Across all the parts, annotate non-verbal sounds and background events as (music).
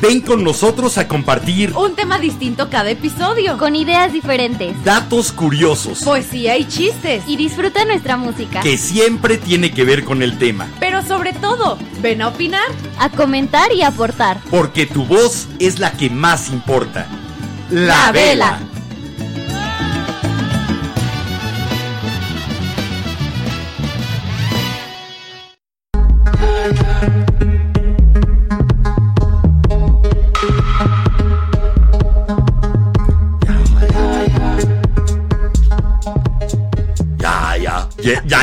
Ven con nosotros a compartir Un tema distinto cada episodio. Con ideas diferentes. datos curiosos Poesía y chistes. Y disfruta nuestra música. que siempre tiene que ver con el tema, Pero sobre todo, ven a opinar. A comentar y aportar. porque tu voz es la que más importa. La, La vela.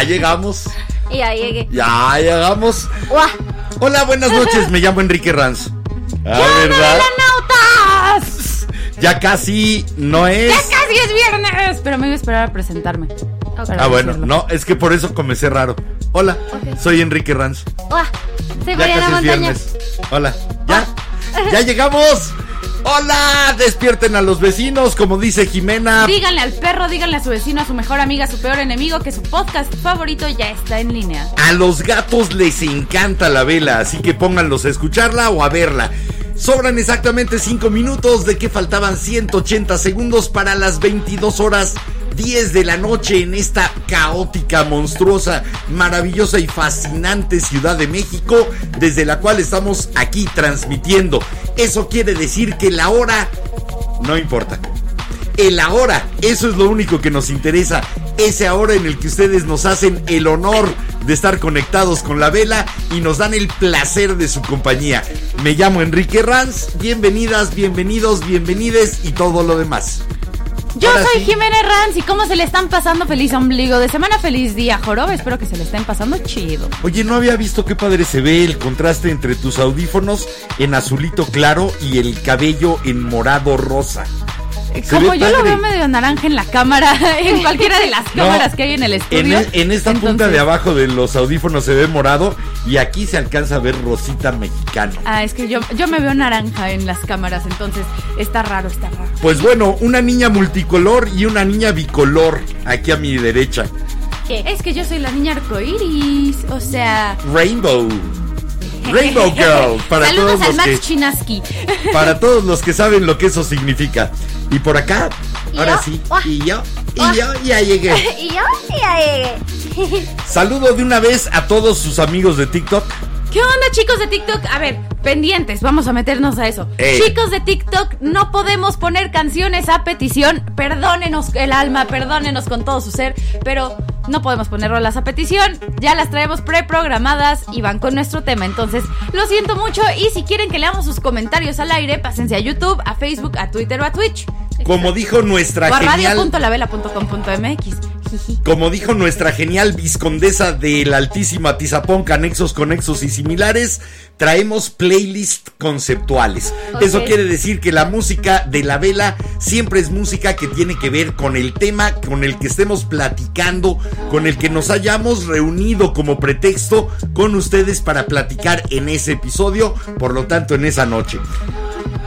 Ya, ya llegamos, Y ahí llegué. ya llegamos. Hola, buenas (laughs) noches, me llamo Enrique Ranz. Ah, ¿verdad? ¡Nautas! Ya casi no es. ¡Ya casi es viernes! Pero me iba a esperar a presentarme. Ah, bueno, decirlo. no, es que por eso comencé raro. Hola, soy Enrique Ranz. ¡Guau! Soy Ya Mariana casi es Montaño. viernes. Hola, ¿ya? ¿Ya llegamos? (laughs) ¡Hola! Despierten a los vecinos, como dice Jimena. Díganle al perro, díganle a su vecino, a su mejor amiga, a su peor enemigo que su podcast favorito ya está en línea. A los gatos les encanta la vela, así que pónganlos a escucharla o a verla. Sobran exactamente 5 minutos de que faltaban 180 segundos para las 22 horas 10 de la noche en esta caótica, monstruosa, maravillosa y fascinante Ciudad de México, desde la cual estamos aquí transmitiendo. Eso quiere decir que la hora no importa. El ahora, eso es lo único que nos interesa. Ese ahora en el que ustedes nos hacen el honor de estar conectados con la vela y nos dan el placer de su compañía. Me llamo Enrique Ranz, bienvenidas, bienvenidos, bienvenides y todo lo demás. Yo Ahora soy sí. Jiménez Ranz y cómo se le están pasando feliz ombligo de semana, feliz día, joroba. Espero que se le estén pasando chido. Oye, no había visto qué padre se ve el contraste entre tus audífonos en azulito claro y el cabello en morado rosa. Se Como yo lo veo medio naranja en la cámara, (laughs) en cualquiera de las No, cámaras que hay en el En, estudio. en esta punta de abajo de los audífonos se ve morado y aquí se alcanza a ver rosita mexicano. Ah, es que yo, yo me veo naranja en las cámaras, entonces está raro, está raro. Pues bueno, una niña multicolor y una niña bicolor aquí a mi derecha. Es que yo soy la niña arcoiris, o sea. Rainbow. Rainbow Girl. (laughs) Para Saludos todos, al los Max que, Chinaski. (laughs) para todos los que saben lo que eso significa. Y por acá, ¿Y ahora yo? sí. Y yo, y yo ya llegué. (laughs) Y yo ya llegué. (laughs) Saludo de una vez a todos sus amigos de TikTok. ¿Qué onda, chicos de TikTok? A ver, pendientes, vamos a meternos a eso. Ey. Chicos de TikTok, no podemos poner canciones a petición. Perdónenos el alma, perdónenos con todo su ser, pero no podemos poner rolas a petición. Ya las traemos preprogramadas y van con nuestro tema. Entonces, lo siento mucho. Y si quieren que leamos sus comentarios al aire, pásense a YouTube, a Facebook, a Twitter o a Twitch. Como dijo nuestra O a genial. radio.lavela.com.mx. (laughs) Como dijo nuestra genial viscondesa del altísimo Atizapón, canexos, conexos y similares, traemos playlists conceptuales. Eso quiere decir que la música de la vela siempre es música que tiene que ver con el tema con el que estemos platicando, con el que nos hayamos reunido como pretexto con ustedes para platicar en ese episodio, por lo tanto en esa noche.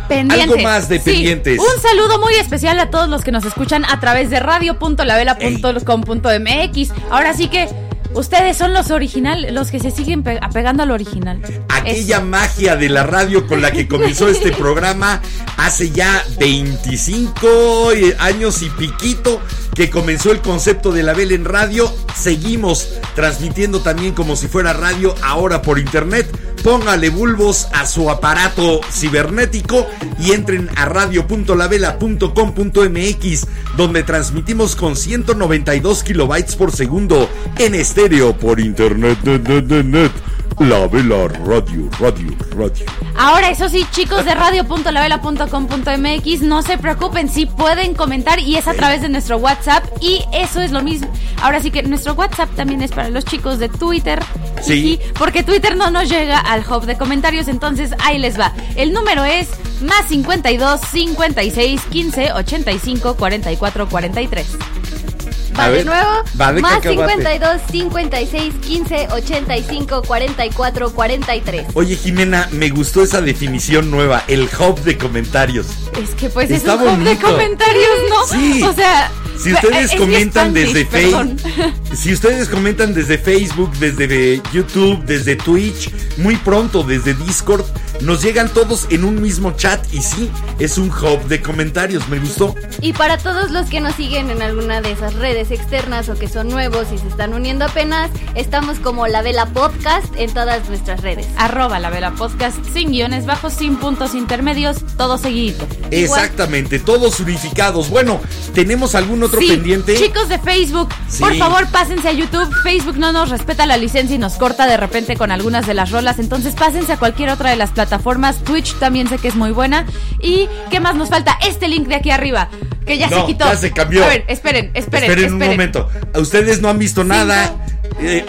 Pendientes. Algo más de Sí, pendientes. Un saludo muy especial a todos los que nos escuchan a través de radio.lavela.com.mx. Ahora sí que ustedes son los originales, los que se siguen pe- apegando al original. aquella Eso. magia de la radio con la que comenzó (laughs) este programa hace ya 25 años y piquito que comenzó el concepto de la vela en radio. Seguimos transmitiendo también como si fuera radio ahora por internet. Póngale bulbos a su aparato cibernético y entren a radio.lavela.com.mx donde transmitimos con 192 kilobytes por segundo en estéreo por internet. net. La vela radio, radio, radio. Ahora, eso sí, chicos de radio.lavela.com.mx, no se preocupen, sí pueden comentar y es a través de nuestro WhatsApp y eso es lo mismo. Ahora sí que nuestro WhatsApp también es para los chicos de Twitter. Sí. Porque Twitter no nos llega al hub de comentarios, entonces ahí les va. El número es más 52 56 15 85 44 43. Va A de ver, nuevo. va de más cacahuate. 52 56 15 85 44 43. Oye, Jimena, me gustó esa definición nueva, el hub de comentarios. Es que pues Está es un hub de bonito. comentarios, ¿no? Sí. O sea, Si ustedes es comentan desde. Facebook, si ustedes comentan desde Facebook, desde YouTube, desde Twitch, muy pronto desde Discord, nos llegan todos en un mismo chat y sí, es un hub de comentarios, me gustó. Y para todos los que nos siguen en alguna de esas redes externas o que son nuevos y se están uniendo apenas, estamos como La Vela Podcast en todas nuestras redes. Arroba la vela podcast sin guiones bajos, sin puntos intermedios, todo seguidito. Exactamente, todos unificados. Bueno, ¿tenemos algún otro Sí, pendiente? Chicos de Facebook, Sí. por favor pásense a YouTube. Facebook no nos respeta la licencia y nos corta de repente con algunas de las rolas. Entonces pásense a cualquier otra de las plataformas. Twitch también sé que es muy buena. ¿Y qué más nos falta? Este link de aquí arriba, que ya No, se quitó. ya se cambió. A ver, esperen, esperen. Esperen un momento. Ustedes no han visto nada. Eh,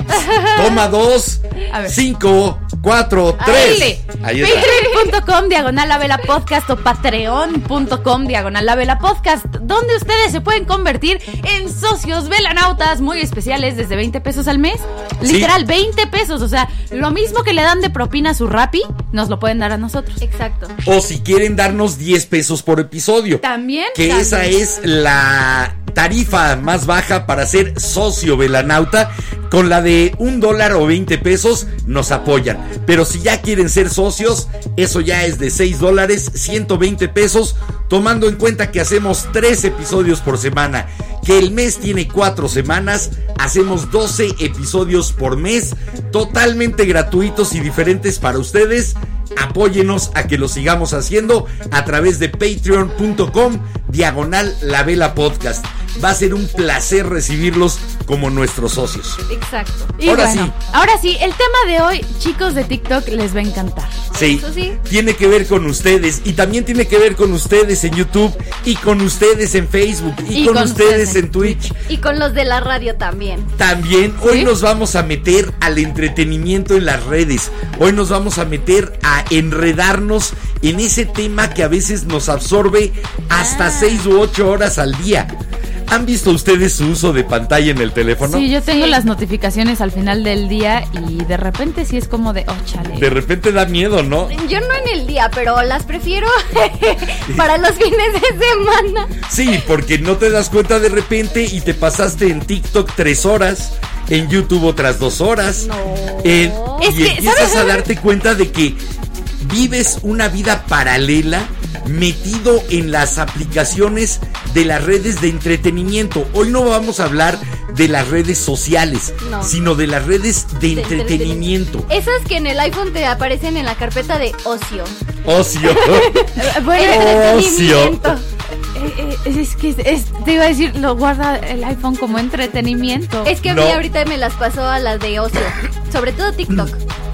toma dos, A ver. cinco, cuatro, tres. Ahí está. Patreon.com diagonal la vela podcast o patreon.com diagonal la vela podcast, donde ustedes se pueden convertir en socios velanautas muy especiales desde 20 pesos al mes. Sí. Literal, 20 pesos. O sea, lo mismo que le dan de propina a su Rappi, nos lo pueden dar a nosotros. Exacto. O si quieren darnos 10 pesos por episodio. También. Que también. esa es la tarifa más baja para ser socio velanauta. Con la de un dólar o 20 pesos nos apoyan. Pero si ya quieren ser socios, eso ya es de 6 dólares, 120 pesos. Tomando en cuenta que hacemos 3 episodios por semana. Que el mes tiene 4 semanas. Hacemos 12 episodios por mes. Totalmente gratuitos y diferentes para ustedes. Apóyenos a que lo sigamos haciendo a través de patreon.com diagonal la vela podcast. Va a ser un placer recibirlos como nuestros socios. Exacto. Y Ahora bueno, sí. ahora sí, el tema de hoy, chicos de TikTok, les va a encantar. Sí, tiene que ver con ustedes y también tiene que ver con ustedes en YouTube y con ustedes en Facebook y, Y con, con ustedes ustedes en en Twitch. Y con los de la radio también. También hoy ¿Sí? nos vamos a meter al entretenimiento en las redes. Hoy nos vamos a meter a enredarnos en ese tema que a veces nos absorbe hasta Ah. 6 u 8 horas al día. ¿Han visto ustedes su uso de pantalla en el teléfono? Sí, yo tengo Sí. las notificaciones al final del día y de repente sí es como de, oh, chale. De repente da miedo, ¿no? Yo no en el día, pero las prefiero (laughs) para los fines de semana. Sí, porque no te das cuenta de repente y te pasaste en TikTok tres horas, en YouTube otras dos horas. No. en- Es y que, empiezas ¿sabes? a darte cuenta de que vives una vida paralela metido en las aplicaciones de las redes de entretenimiento. Hoy no vamos a hablar de las redes sociales, No. sino de las redes de De entretenimiento. Esas que en el iPhone te aparecen en la carpeta de ocio. Ocio. (laughs) Bueno, Entretenimiento. eh, eh, es que es- te iba a decir, lo guarda el iPhone como entretenimiento. Es que a No. mí ahorita me las pasó a las de ocio. Sobre todo TikTok. (laughs)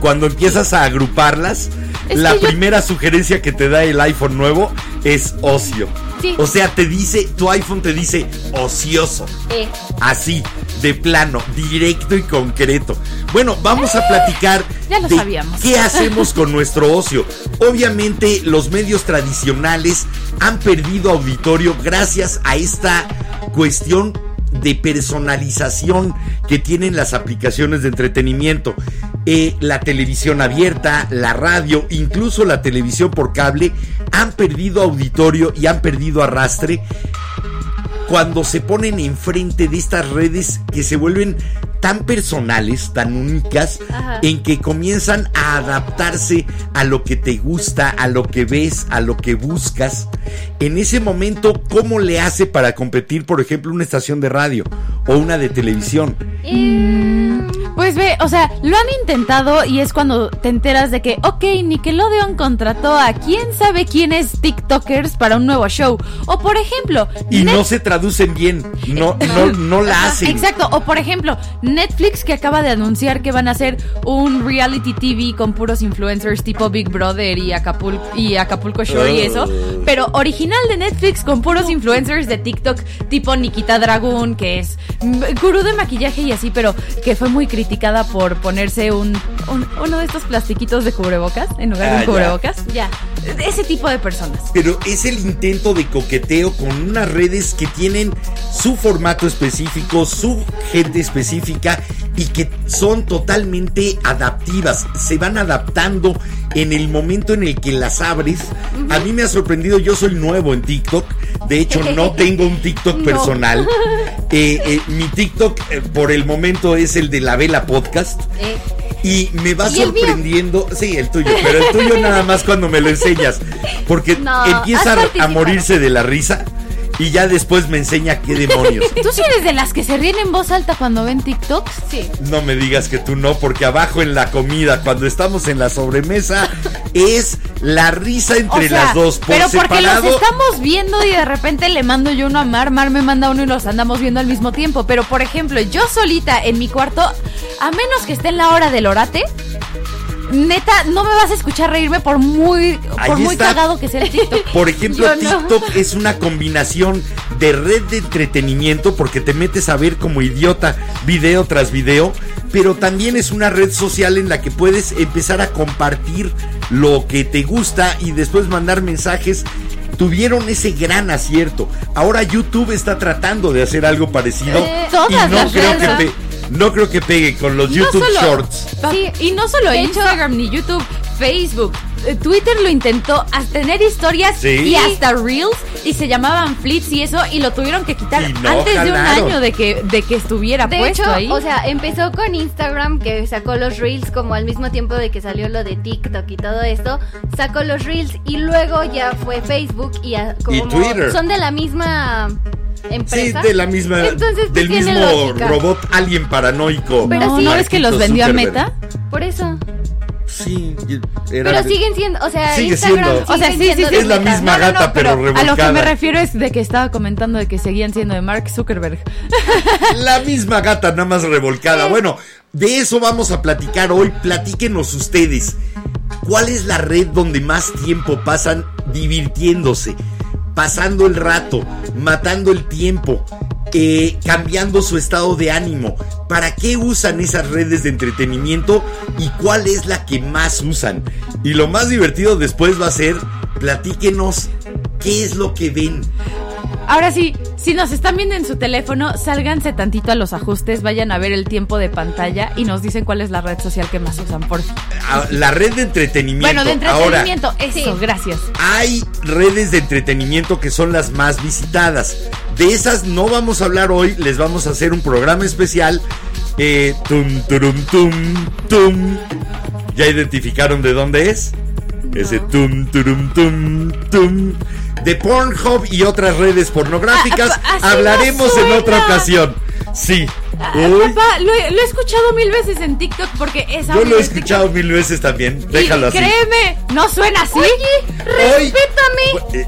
Cuando empiezas a agruparlas, Es la yo- primera sugerencia que te da el iPhone nuevo es ocio. Sí. O sea, te dice, tu iPhone te dice ocioso. Eh, Así, de plano, directo y concreto. Bueno, vamos a platicar ya lo de sabíamos. qué (laughs) hacemos con nuestro ocio. Obviamente, los medios tradicionales han perdido auditorio gracias a esta cuestión de personalización que tienen las aplicaciones de entretenimiento. Eh, la televisión abierta, la radio, incluso la televisión por cable han perdido auditorio y han perdido arrastre cuando se ponen enfrente de estas redes que se vuelven tan personales, tan únicas, Ajá. en que comienzan a adaptarse a lo que te gusta, a lo que ves, a lo que buscas. En ese momento, ¿cómo le hace para competir, por ejemplo, una estación de radio o una de televisión? Pues ve, o sea, lo han intentado y es cuando te enteras de que, ok, Nickelodeon contrató a quién sabe quiénes TikTokers para un nuevo show. O por ejemplo, Y Net- no se traducen bien, no, no, no la hacen. Exacto, o por ejemplo, Netflix que acaba de anunciar que van a hacer un reality TV con puros influencers tipo Big Brother y Acapulco, y Acapulco Shore y eso, Oh. pero original de Netflix con puros influencers de TikTok tipo Nikita Dragun, que es gurú de maquillaje y así, pero que fue muy criticada por ponerse un, un- uno de estos plastiquitos de cubrebocas en lugar Ah, de un ya. cubrebocas. Ya. Ese tipo de personas. Pero es el intento de coqueteo con unas redes que tienen su formato específico, su gente específica y que son totalmente adaptivas. Se van adaptando en el momento en el que las abres. A mí me ha sorprendido, yo soy nuevo en TikTok. De hecho, no (laughs) tengo un TikTok No. personal. (laughs) Eh, eh, mi TikTok eh, por el momento es el de la Vela Podcast. Y me va ¿Y el mío? sorprendiendo, sí, el tuyo, pero el tuyo (laughs) nada más cuando me lo enseñas, porque No, empieza a- morirse de la risa y ya después me enseña qué demonios. (laughs) ¿Tú sí eres de las que se ríen en voz alta cuando ven TikToks? sí. No me digas que tú no, porque abajo en la comida, cuando estamos en la sobremesa, es la risa entre O sea, las dos. Por pero porque separado, los estamos viendo y de repente le mando yo uno a Mar, Mar me manda uno y los andamos viendo al mismo tiempo. Pero por ejemplo, yo solita en mi cuarto, a menos que esté en la hora del orate, neta, no me vas a escuchar reírme por muy, Ahí por muy está. cagado que sea el TikTok. (laughs) Por ejemplo, Yo no. TikTok es una combinación de red de entretenimiento porque te metes a ver como idiota video tras video, pero también es una red social en la que puedes empezar a compartir lo que te gusta y después mandar mensajes. Tuvieron ese gran acierto. Ahora YouTube está tratando de hacer algo parecido Eh, y no creo que redes. No creo que pegue con los YouTube solo- Shorts. Sí. Y no solo hecho- Instagram ni YouTube, Facebook, Twitter lo intentó hasta tener historias Sí. y hasta reels y se llamaban flits y eso y lo tuvieron que quitar no antes de un año de que de que estuviera De puesto hecho, ahí. o sea, empezó con Instagram que sacó los reels como al mismo tiempo de que salió lo de TikTok y todo esto, sacó los reels y luego ya fue Facebook y a- como Y Twitter. son de la misma Sí, empresa. de la misma, Entonces, del mismo lógica. robot alien paranoico. pero no, sí. ¿no ves que los vendió a. Meta? Por eso. Sí, era Pero de- siguen siendo, o sea, Sigue Instagram siendo. sigue O sea, sí, sí, siendo sí. de Es la misma gata, pero a lo que me refiero es de que estaba comentando de que seguían siendo de Mark Zuckerberg. (laughs) La misma gata, nada más revolcada. Bueno, de eso vamos a platicar hoy. Platíquenos ustedes. ¿Cuál es la red donde más tiempo pasan divirtiéndose? Pasando el rato, matando el tiempo, eh, cambiando su estado de ánimo. ¿Para qué usan esas redes de entretenimiento y cuál es la que más usan? Y lo más divertido después va a ser, platíquenos qué es lo que ven. Ahora sí, si nos están viendo en su teléfono, sálganse tantito a los ajustes, vayan a ver el tiempo de pantalla y nos dicen cuál es la red social que más usan, por. Ah, La red de entretenimiento. Bueno, de Ahora, entretenimiento, eso, Sí. gracias. hay redes de entretenimiento que son las más visitadas. De esas no vamos a hablar hoy, les vamos a hacer un programa especial. Eh, tum, turum, tum, tum. ¿Ya identificaron de dónde es? Ese tum, turum, tum, tum. De Pornhub y otras redes pornográficas Ah, así hablaremos en otra ocasión. Sí. Ah, Papá, lo he, lo he escuchado mil veces en TikTok porque es yo lo he TikTok. escuchado mil veces también. Y Déjalo así. créeme, no suena así. Hoy- Eh,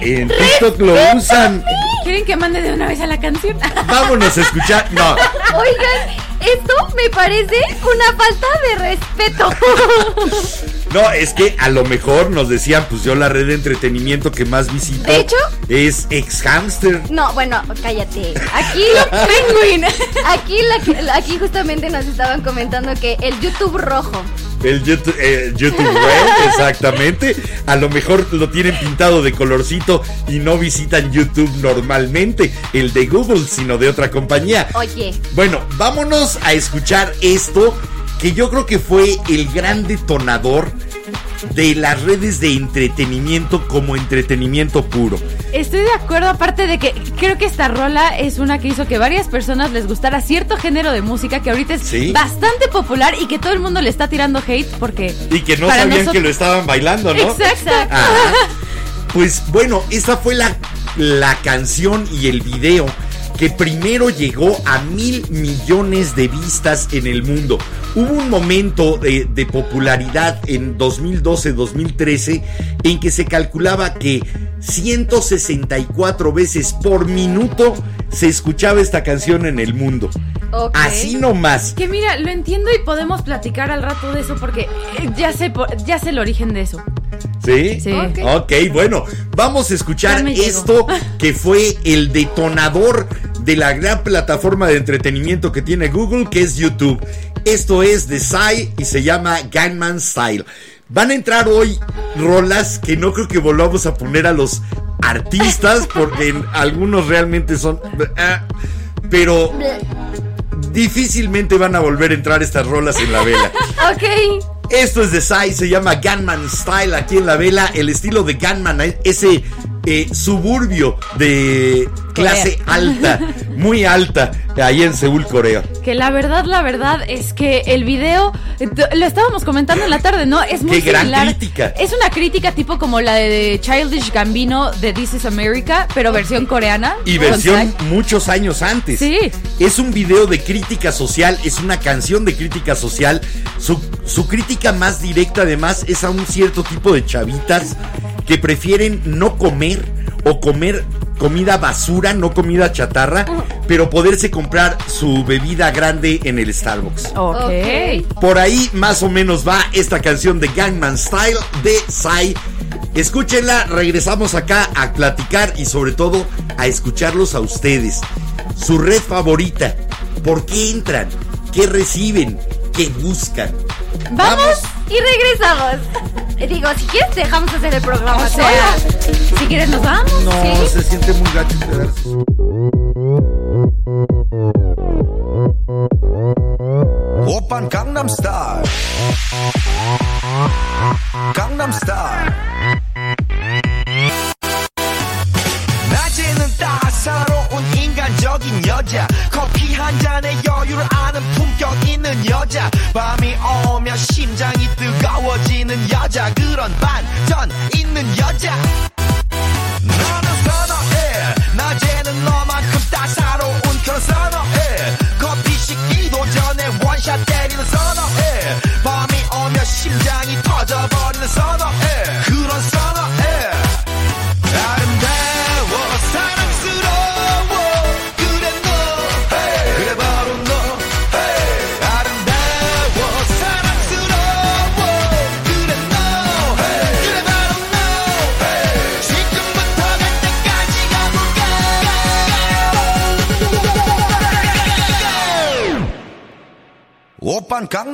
En TikTok lo usan. ¿Quieren que mande de una vez a la canción? (laughs) Vámonos a escuchar. No, Oigan, esto me parece una falta de respeto. (laughs) no, es que a lo mejor nos decían, pues yo la red de entretenimiento que más visito De hecho- es ex hamster. No, bueno, cállate. Aquí, (laughs) Penguin. aquí, la- aquí justamente nos estaban comentando que el YouTube rojo. El YouTube, eh, YouTube Red, (laughs) exactamente. A lo mejor lo tienen pintado de colorcito y no visitan YouTube normalmente, el de Google, sino de otra compañía. Oye, Bueno, vámonos a escuchar esto que yo creo que fue el gran detonador de las redes de entretenimiento como entretenimiento puro. Estoy de acuerdo, aparte de que creo que esta rola es una que hizo que varias personas les gustara cierto género de música que ahorita es Sí. bastante popular y que todo el mundo le está tirando hate porque... Y que no sabían nosotros- que lo estaban bailando, ¿no? Exacto. Ah, pues bueno, esa fue la, la canción y el video que primero llegó a mil millones de vistas en el mundo. Hubo un momento de, de popularidad en 2012-2013 en que se calculaba que 164 veces por minuto se escuchaba esta canción en el mundo. ok. Así nomás. Que mira, lo entiendo y podemos platicar al rato de eso porque eh, ya sé, ya sé el origen de eso. ¿Sí? Sí. Ok. Ok, bueno, vamos a escuchar esto que fue el detonador de la gran plataforma de entretenimiento que tiene Google, que es YouTube. Esto es de Psy y se llama Gangman Style. Van a entrar hoy rolas que no creo que volvamos a poner a los artistas porque algunos realmente son... ah, pero difícilmente van a volver a entrar estas rolas en la vela. (laughs) Ok. Esto es de Sai, se llama Gunman Style aquí en la vela. El estilo de Gunman, eh, ese eh, suburbio de clase alta, (laughs) muy alta, ahí en Seúl, Corea. Que la verdad, la verdad es que el video, lo estábamos comentando en la tarde, ¿no? Es muy Qué gran crítica. Es una crítica tipo como la de Childish Gambino de This is America, pero versión coreana. Y versión muchos años antes. Sí. Es un video de crítica social, es una canción de crítica social. Su, su crítica más directa además es a un cierto tipo de chavitas que prefieren no comer o comer comida basura, no comida chatarra, pero poderse comprar su bebida grande en el Starbucks. Ok. Por ahí más o menos va esta canción de Gangman Style de Psy. Escúchenla, regresamos acá a platicar y sobre todo a escucharlos a ustedes. Su red favorita. ¿Por qué entran? ¿Qué reciben? ¿Qué buscan? Vamos, y regresamos. (laughs) Digo, si quieres dejamos hacer el programa. Ah, si quieres nos vamos. No, se siente muy gacho quedarse. Open Gangnam Style. Gangnam Style. 따사로운 인간적인 여자. 커피 한 잔에 여유를 아는 품격 있는 여자. 밤이 오면 심장이 뜨거워지는 여자. 그런 반전 있는 여자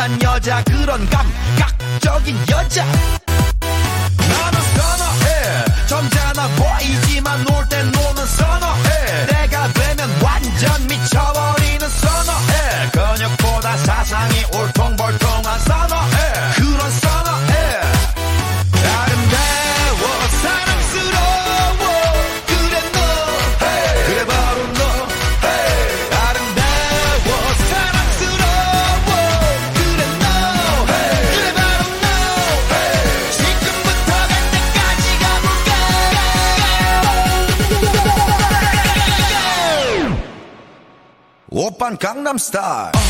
야한 여자 그런 감각적인 여자 I'm star.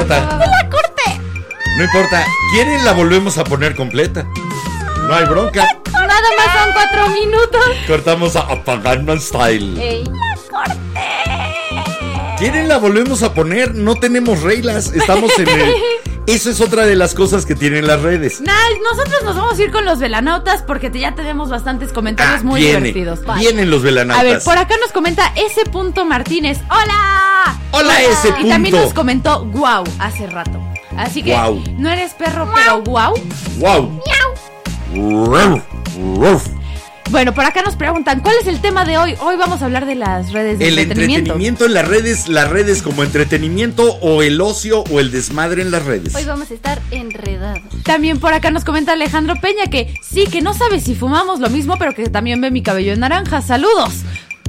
importa. ¡La corté! No importa. ¿Quieren la volvemos a poner completa? No hay bronca. Nada más son cuatro minutos. Cortamos a Apagano Style. Ey. ¿Quieren la volvemos a poner? No tenemos reglas. Estamos en el. (laughs) Eso es otra de las cosas que tienen las redes. Nah, nosotros nos vamos a ir con los velanautas porque te- ya tenemos bastantes comentarios Ah, muy viene, divertidos. Vienen los A velanautas. ver, por acá nos comenta ese punto Martínez. ¡Hola! Hola, ese Y también nos comentó guau hace rato. Así que Guau. no eres perro, pero guau. ¡Wow! Ruf, ruf. Bueno, por acá nos preguntan, ¿cuál es el tema de hoy? Hoy vamos a hablar de las redes de El entretenimiento. entretenimiento en las redes, las redes como entretenimiento o el ocio o el desmadre en las redes. Hoy vamos a estar enredados. También por acá nos comenta Alejandro Peña que sí, que no sabe si fumamos lo mismo, pero que también ve mi cabello en naranja. ¡Saludos!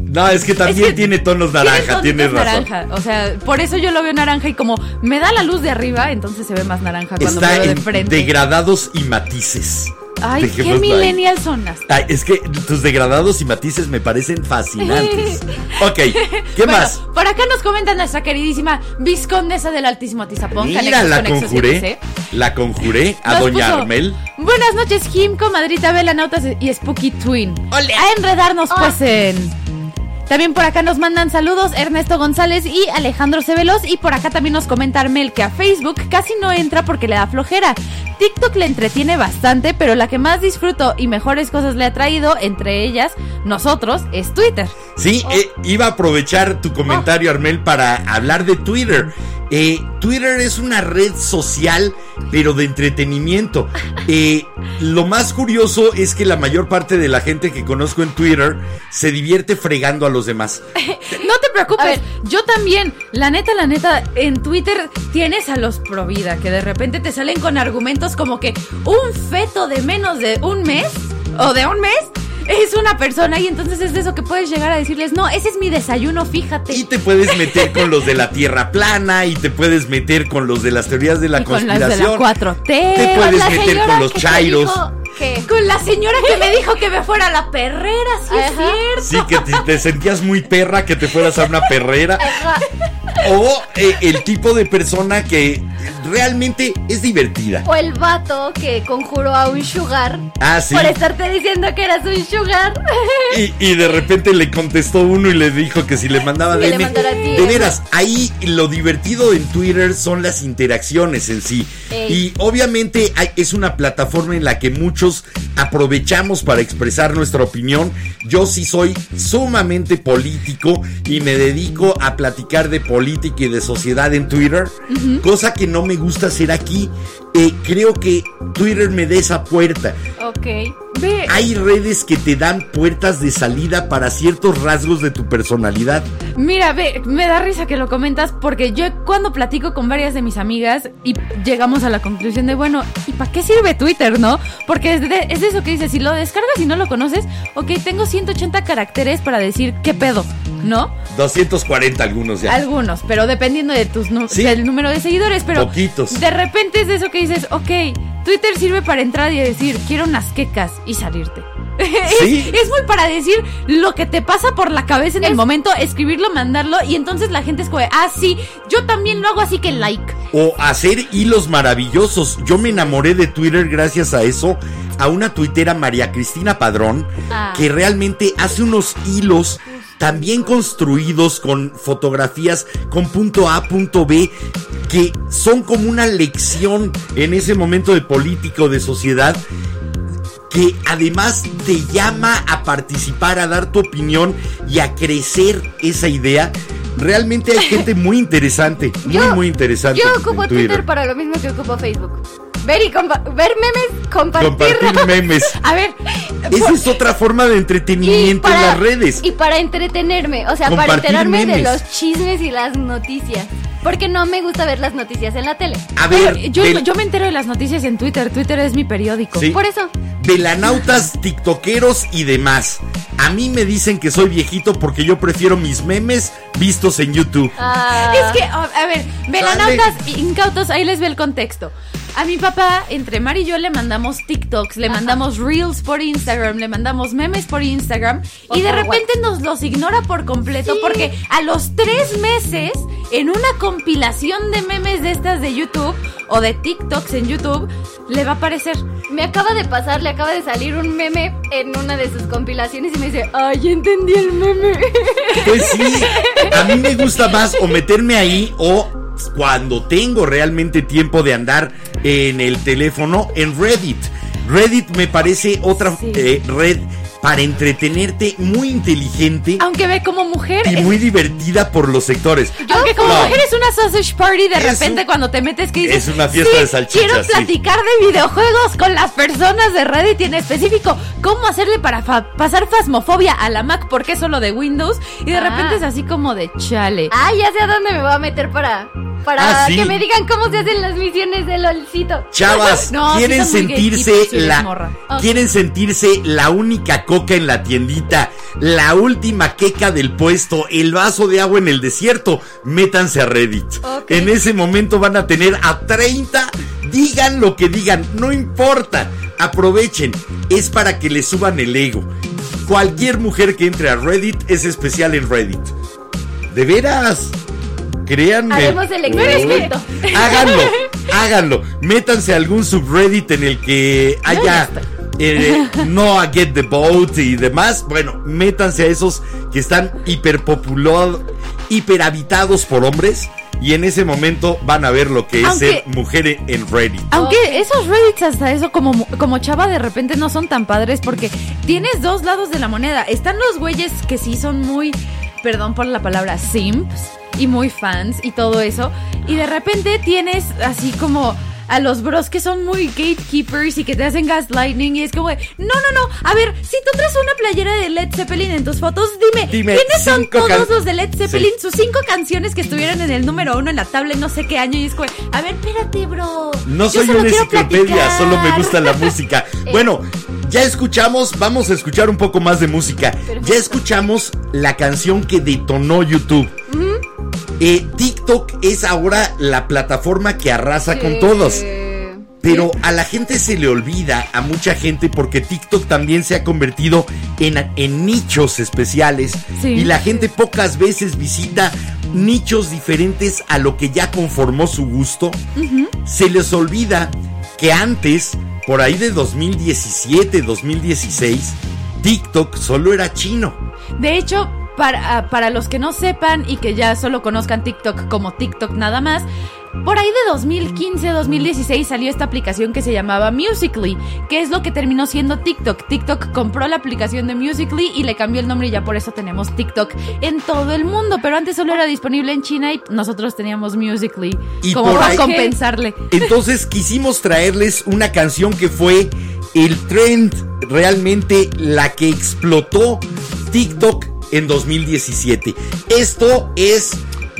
No, es que también Es que tiene tonos naranja, Tiene tienes razón. naranja. O sea, por eso yo lo veo naranja y como me da la luz de arriba, entonces se ve más naranja cuando Está me veo de en frente. degradados y matices. Ay, qué ahí. millennial son las. Ay, es que tus degradados y matices me parecen fascinantes. (laughs) ok, ¿qué Bueno, más? Por acá nos comenta nuestra queridísima viscondesa del Altísimo Atizapón. Mira, Canexos la conjuré. La conjuré a Nos Doña puso, Armel. Buenas noches, Jim, comadrita Nautas y Spooky Twin. A enredarnos, pues, en. También por acá nos mandan saludos Ernesto González y Alejandro Cebelos. Y por acá también nos comenta Armel que a Facebook casi no entra porque le da flojera. TikTok le entretiene bastante, pero la que más disfruto y mejores cosas le ha traído, entre ellas nosotros, es Twitter. Sí, eh, iba a aprovechar tu comentario, Armel, para hablar de Twitter. Eh, Twitter es una red social, pero de entretenimiento. (laughs) Eh, lo más curioso es que la mayor parte de la gente que conozco en Twitter se divierte fregando a los demás. (laughs) No te preocupes, ver. yo también, la neta, la neta, en Twitter tienes a los pro vida que de repente te salen con argumentos como que un feto de menos de un mes o de un mes es una persona y entonces es de eso que puedes llegar a decirles, no, ese es mi desayuno, fíjate. Y te puedes meter con los de la (laughs) Tierra plana y te puedes meter con los de las teorías de la Y con las de la conspiración. 4T. Te puedes la meter con los chairos. que- Con la señora que me (laughs) dijo que me fuera a la perrera, sí es cierto. Sí, que te, te sentías muy perra, que te fueras a una perrera. O eh, el tipo de persona que realmente es divertida. O el vato que conjuró a un sugar Ah, sí. por estarte diciendo que eras un sugar. Y, y de repente le contestó uno y le dijo que si le mandaba le DM. de veras, ahí lo divertido en Twitter son las interacciones en sí. Ey. Y obviamente hay- es una plataforma en la que muchos aprovechamos para expresar nuestra opinión. Yo sí soy sumamente político y me dedico a platicar de política y de sociedad en Twitter, cosa que no me gusta hacer aquí. Eh, creo que Twitter me da esa puerta. ok. Ve, Hay redes que te dan puertas de salida para ciertos rasgos de tu personalidad. Mira, ve, me da risa que lo comentas porque yo cuando platico con varias de mis amigas y llegamos a la conclusión de, bueno, ¿y para qué sirve Twitter, no? Porque es de, es de eso que dices, si lo descargas y no lo conoces, ok, tengo 180 caracteres para decir qué pedo, ¿no? 240 algunos ya. Algunos, pero dependiendo de tus Sí. del número de seguidores, pero Poquitos. de repente es de eso que dices, ok, Twitter sirve para entrar y decir, quiero unas quecas y salirte. (laughs) Sí. Es, es muy para decir lo que te pasa por la cabeza en el momento, escribirlo, mandarlo y entonces la gente es como, de, ah, sí, yo también lo hago así que like. O hacer hilos maravillosos. Yo me enamoré de Twitter gracias a eso, a una tuitera María Cristina Padrón, Ah. que realmente hace unos hilos tan bien construidos con fotografías con punto A, punto B, que son como una lección en ese momento de política o de sociedad que además te llama a participar, a dar tu opinión y a crecer esa idea. Realmente hay (laughs) gente muy interesante, muy, Yo- muy interesante. Yo ocupo Twitter. para lo mismo que ocupo Facebook. Ver y compa- ver memes, compartir. Compartir (laughs) memes. A ver, Esa es otra forma de entretenimiento en las redes. Y para entretenerme, o sea, para enterarme de los chismes y las noticias. Porque no me gusta ver las noticias en la tele. A ver, yo, del- yo me entero de las noticias en Twitter, Twitter es mi periódico. Sí. Por eso. velanautas, tiktokeros y demás. A mí me dicen que soy viejito porque yo prefiero mis memes vistos en YouTube. Ah, Es que, a a ver, velanautas incautos, ahí les ve el contexto. A mi papá, entre Mar y yo le mandamos TikToks, le mandamos Reels por Instagram, le mandamos memes por Instagram y de repente nos los ignora por completo Sí. porque a los tres meses, en una compilación de memes de estas de YouTube o de TikToks en YouTube, le va a aparecer. Me acaba de pasar, le acaba de salir un meme en una de sus compilaciones y me dice, ay, ya entendí el meme. Pues sí, a mí me gusta más o meterme ahí o cuando tengo realmente tiempo de andar en el teléfono en Reddit. Reddit me parece otra Sí. eh, red para entretenerte muy inteligente Aunque ve como mujer, y es- muy divertida por los sectores. aunque como No. mujer es una sausage party de Es repente un- cuando te metes que dices es una fiesta "Sí, de salchichas, Quiero sí". platicar de videojuegos con las personas de Reddit y en específico cómo hacerle para fa- pasar fasmofobia a la Mac porque es solo de Windows y de Ah. repente es así como de chale. Ah, ya sé a dónde me voy a meter para, para Ah, ¿sí? que me digan cómo se hacen las misiones de LOLcito. Chavas, (laughs) No, quieren sentirse la quieren sentirse la única coca en la tiendita, la última queca del puesto, el vaso de agua en el desierto, métanse a Reddit. En ese momento van a tener a 30, digan lo que digan, no importa. Aprovechen, es para que le suban el ego. Cualquier mujer que entre a Reddit es especial en Reddit. De veras. Créanme. Haremos el experimento. Háganlo, (laughs) háganlo. Métanse a algún subreddit en el que haya eh, no a Get the Boat y demás. Bueno, métanse a esos que están hiperpopulados, hiperhabitados por hombres. Y en ese momento van a ver lo que es ser mujer en- Reddit. Aunque esos Reddits hasta eso como, como chava de repente no son tan padres porque tienes dos lados de la moneda. Están los güeyes que sí son muy, perdón por la palabra, simps y muy fans y todo eso. Y de repente tienes así como a los bros que son muy gatekeepers y que te hacen gaslighting y es como, no, no, no, a ver, si tú traes una playera de Led Zeppelin en tus fotos, dime, Dime, ¿quiénes son todos los de Led Zeppelin? Sí. Sus cinco canciones que estuvieron en el número uno en la tabla en no sé qué año y es como, a ver, espérate, bro. No Yo soy una enciclopedia, solo me gusta la música. (laughs) Bueno, ya escuchamos, vamos a escuchar un poco más de música. Ya escuchamos la canción que detonó YouTube. Eh, TikTok es ahora la plataforma que arrasa con todos. Pero a la gente se le olvida, a mucha gente, porque TikTok también se ha convertido en, en nichos especiales. Sí. Y la gente pocas veces visita nichos diferentes a lo que ya conformó su gusto. Se les olvida que antes, por ahí de 2017, 2016, TikTok solo era chino. De hecho, para, ah, para los que no sepan y que ya solo conozcan TikTok como TikTok nada más, por ahí de 2015, 2016 salió esta aplicación que se llamaba Musically, que es lo que terminó siendo TikTok. TikTok compró la aplicación de Musically y le cambió el nombre y ya por eso tenemos TikTok en todo el mundo, pero antes solo era disponible en China y nosotros teníamos Musically Y como para ahí- compensarle. Entonces quisimos traerles una canción que fue el trend, realmente la que explotó TikTok en 2017. Esto es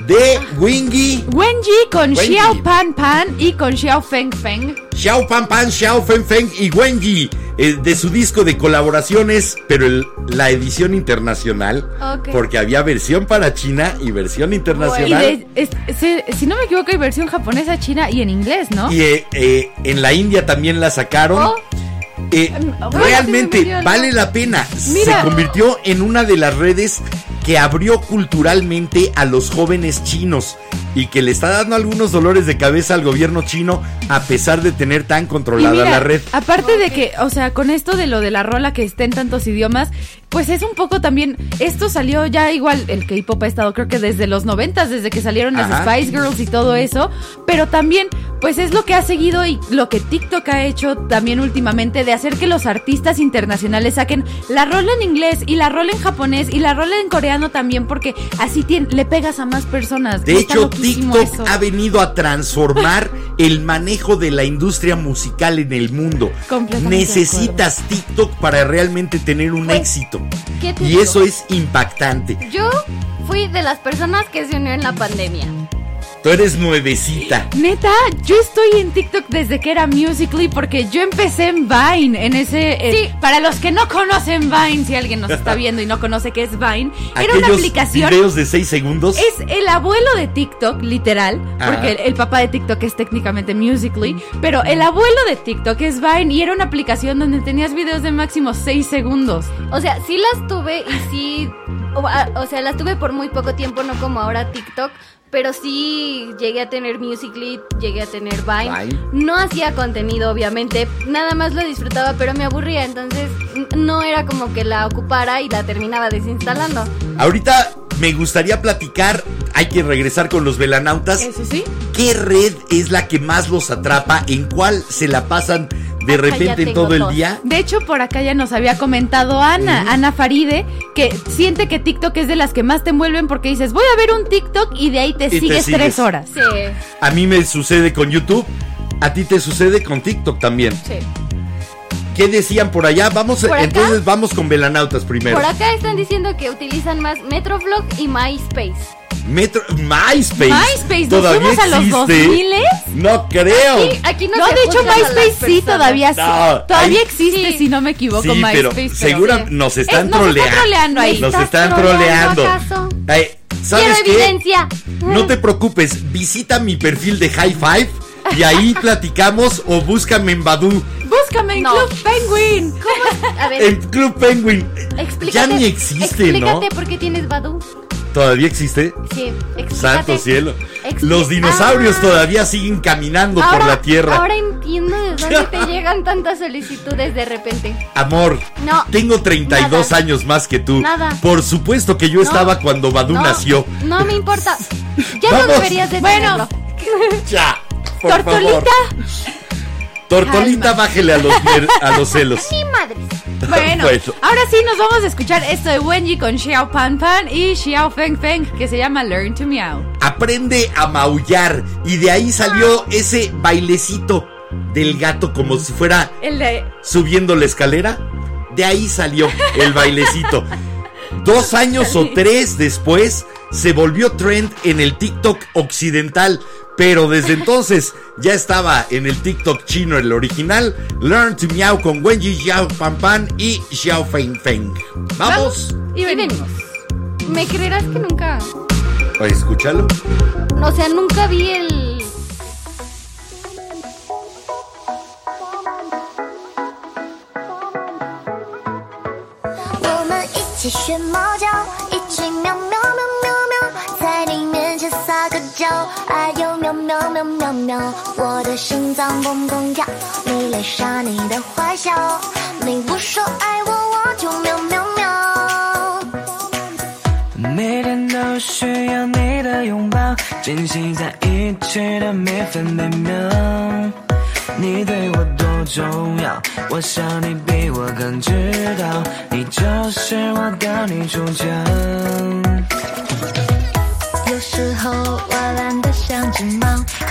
de Wingy, Wenji con. Xiao Pan Pan y con Xiao Feng Feng. Xiao Pan Pan, Xiao Fen Feng y Wenji, eh, de su disco de colaboraciones, pero el- la edición internacional, Ok. porque había versión para China y versión Y internacional. de- es- se- si no me equivoco, hay versión japonesa, china y en inglés, ¿no? Y eh, eh, en la India también la sacaron. Oh. Eh, realmente vale la pena. Mira. Se convirtió en una de las redes que abrió culturalmente a los jóvenes chinos y que le está dando algunos dolores de cabeza al gobierno chino a pesar de tener tan controlada mira, la red. aparte de que, o sea, con esto de lo de la rola que esté en tantos idiomas, pues es un poco también, esto salió ya igual, el K-pop ha estado creo que desde los noventas, desde que salieron las. Spice Girls y todo eso, pero también, pues es lo que ha seguido y lo que TikTok ha hecho también últimamente de hacer que los artistas internacionales saquen la rola en inglés y la rola en japonés y la rola en coreano también, porque así tien- le pegas a más personas. De Está hecho, TikTok eso. ha venido a transformar (laughs) el manejo de la industria musical en el mundo. Necesitas TikTok para realmente tener un Pues, éxito. ¿Qué te Y digo? eso es impactante. Yo fui de las personas que se unió en la pandemia. Tú eres nuevecita. Neta, yo estoy en TikTok desde que era Musically porque yo empecé en Vine, en ese... eh, Sí. Para los que no conocen Vine, si alguien nos está viendo y no conoce qué es Vine, era una aplicación... videos de 6 segundos. Es el abuelo de TikTok, literal, Ajá. porque el, el papá de TikTok es técnicamente Musically, pero el abuelo de TikTok es Vine y era una aplicación donde tenías videos de máximo 6 segundos. O sea, sí las tuve y sí. O sea, las tuve por muy poco tiempo, no como ahora TikTok. Pero sí llegué a tener Musically, llegué a tener Vine. Vine. No hacía contenido, obviamente. Nada más lo disfrutaba, pero me aburría. Entonces no era como que la ocupara y la terminaba desinstalando. Ahorita me gustaría platicar, hay que regresar con los velanautas. Eso sí. ¿Qué red es la que más los atrapa? ¿En cuál se la pasan de repente todo el día? De hecho, por acá ya nos había comentado Ana, Ana Faride, que siente que TikTok es de las que más te envuelven porque dices, voy a ver un TikTok y de ahí te te sigues sigues. tres horas. Sí, A mí me sucede con YouTube, a ti te sucede con TikTok también. sí. ¿Qué decían por allá? Vamos, entonces vamos con velanautas primero. Por acá están diciendo que utilizan más Metroflog y MySpace. Metro, MySpace. MySpace, ¿nos ¿Todavía fuimos a los existe? 2000s? No creo. Sí, aquí no, No, de hecho MySpace sí todavía, No, todavía ahí- existe, Sí. si no me equivoco, Sí, pero MySpace. segura sí. nos Es- están nos troleando. están troleando ahí. Nos ¿Estás están troleando? Ay, ¿Sabes Quiero qué? evidencia. No te preocupes, visita mi perfil de High Five y ahí platicamos o búscame en Badu, Búscame en No. Club Penguin. A ver, en Club Penguin. explícate. Ya ni existe, ¿no? Explícate por qué tienes Badu. ¿Todavía existe? Sí, explícate. Santo cielo. Los dinosaurios Ah. todavía siguen caminando Ahora, por la tierra. Ahora entiendo de dónde te (laughs) llegan tantas solicitudes de repente. Amor, No. tengo 32 Nada. años más que tú. Nada. Por supuesto que yo No. estaba cuando Badu no, nació. No me importa. (laughs) Ya Vamos. no deberías de Bueno. tenerlo. Ya. Por Tortolita. favor. Tortolita, bájele a los, ner- a los (laughs) celos. Ni madres. Bueno, Bueno. ahora sí nos vamos a escuchar esto de Wenji con Xiao Pan Pan y Xiao Feng Feng que se llama Learn to Meow. aprende a maullar y de ahí salió ese bailecito del gato como si fuera El de subiendo la escalera. De ahí salió el bailecito. (laughs) Dos años o tres después se volvió trend en el TikTok occidental, pero desde entonces ya estaba en el TikTok chino el original. Learn to Meow con Wenji Xiao Pan Pan y Xiao Feng Feng. Vamos, y venimos. ¿Me creerás que nunca... Oye, escúchalo. O sea, nunca vi el... 我喵喵喵喵喵，我的心脏蹦蹦跳，你泪洒你的坏笑，你不说爱我，我就喵喵喵。每天都需要你的拥抱，珍惜在一起的每分每秒。你对我多重要，我想你比我更知道，你就是我的女主角。有时候我懒得像只猫，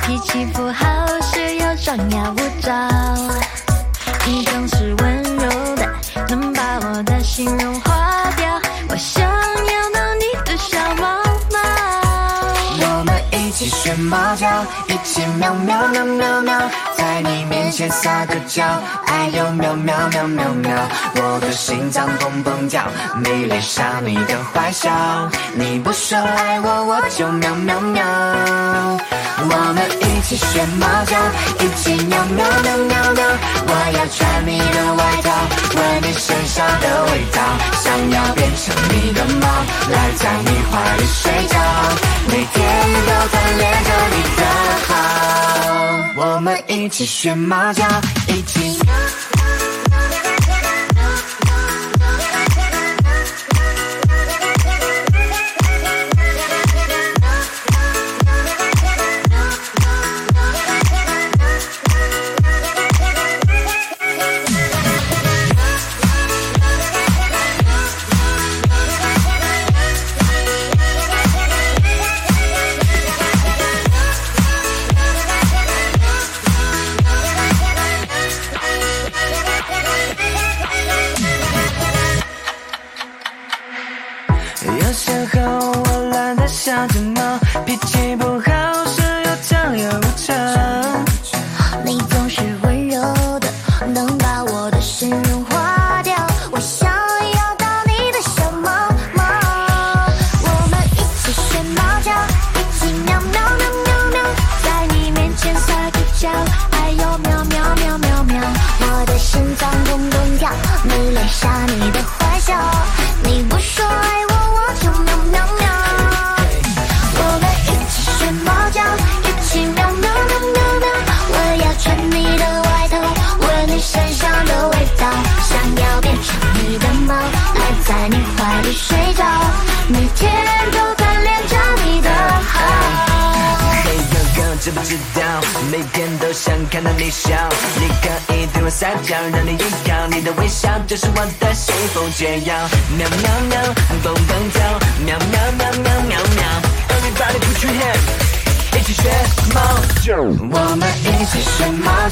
脾气不好时又张牙舞爪。你总是温柔的，能把我的心融化学猫叫，一起喵喵喵喵喵，在你面前撒个娇，哎呦喵喵喵喵喵，我的心脏砰砰跳，迷恋上你的坏笑，你不说爱我，我就喵喵喵。我们一起学猫叫，一起喵喵喵喵喵，我要穿你的外套，闻你身上的味道，想要变成你的猫，赖在你怀里睡觉，每天都贪恋着你的好。我们一起学猫叫，一起。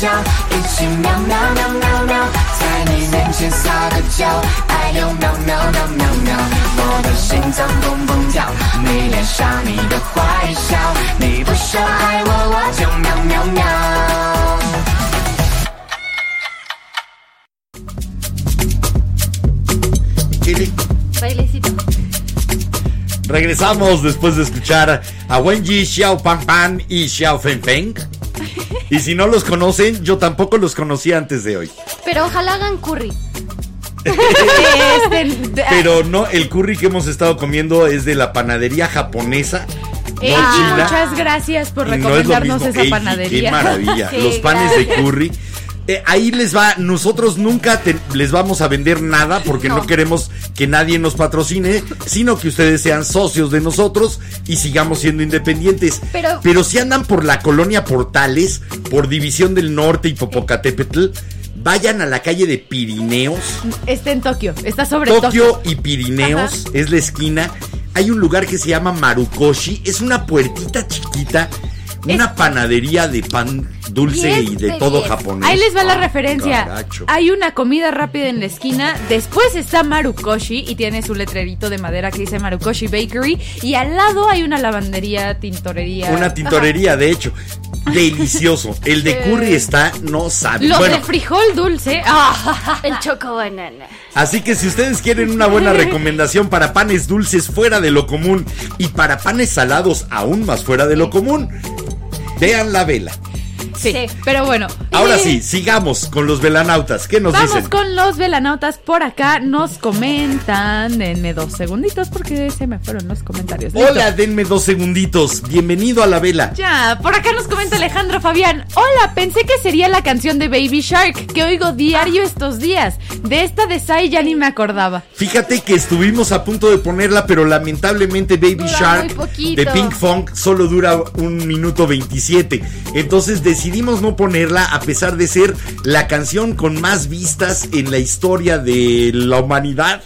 叫，一起喵喵喵喵喵，在你面前撒个娇，哎呦喵喵喵喵喵，我的心脏蹦蹦跳，你脸上你的坏笑，你不说爱我，我就喵喵喵。Bailecito. Regresamos después de escuchar a Wenji, Xiao Pan Pan y Xiao Feng Feng. Y si no los conocen, yo tampoco los conocía antes de hoy. Pero ojalá hagan curry. Este, Pero no, el curry que hemos estado comiendo es de la panadería japonesa, no Ey, china. muchas gracias por Y no es lo recomendarnos mismo. esa Ey, panadería. Qué maravilla. (laughs) Sí, Los panes de curry. Eh, ahí les va, nosotros nunca te- les vamos a vender nada porque no. No. queremos que nadie nos patrocine, sino que ustedes sean socios de nosotros y sigamos siendo independientes. Pero- si andan por la colonia Portales, por División del Norte y Popocatépetl, vayan a la calle de Pirineos. Está en Tokio, está sobre Tokio Tokio. y Pirineos es la esquina. Hay un lugar que se llama Marukoshi. Es una puertita chiquita. Una panadería de pan dulce y de de todo diez. japonés. Ahí les va la referencia. caracho. Hay una comida rápida en la esquina. Después está Marukoshi y tiene su letrerito de madera que dice Marukoshi Bakery. Y al lado hay una lavandería, tintorería. Una tintorería, de hecho. Delicioso. (laughs) El de curry está, no sabe. Bueno, de frijol dulce. ¡ah! (laughs) El choco banana. así que si ustedes quieren una buena (laughs) recomendación para panes dulces fuera de lo común y para panes salados aún más fuera de lo común, vean la vela. Sí, Sí. pero bueno. Ahora sí, sigamos con los velanautas. ¿Qué nos Vamos dicen? con los velanautas por acá. Nos comentan. Denme dos segunditos porque se me fueron los comentarios. Listo. Hola, denme dos segunditos. Bienvenido a la vela. Ya, por acá nos comenta Alejandro Fabián. Hola, pensé que sería la canción de Baby Shark que oigo diario estos días. De esta de Sai ya ni me acordaba. Fíjate que estuvimos a punto de ponerla, pero lamentablemente Baby Dura Shark de Pink Funk solo dura un minuto 27. Entonces decidimos no ponerla a pesar de ser la canción con más vistas en la historia de la humanidad.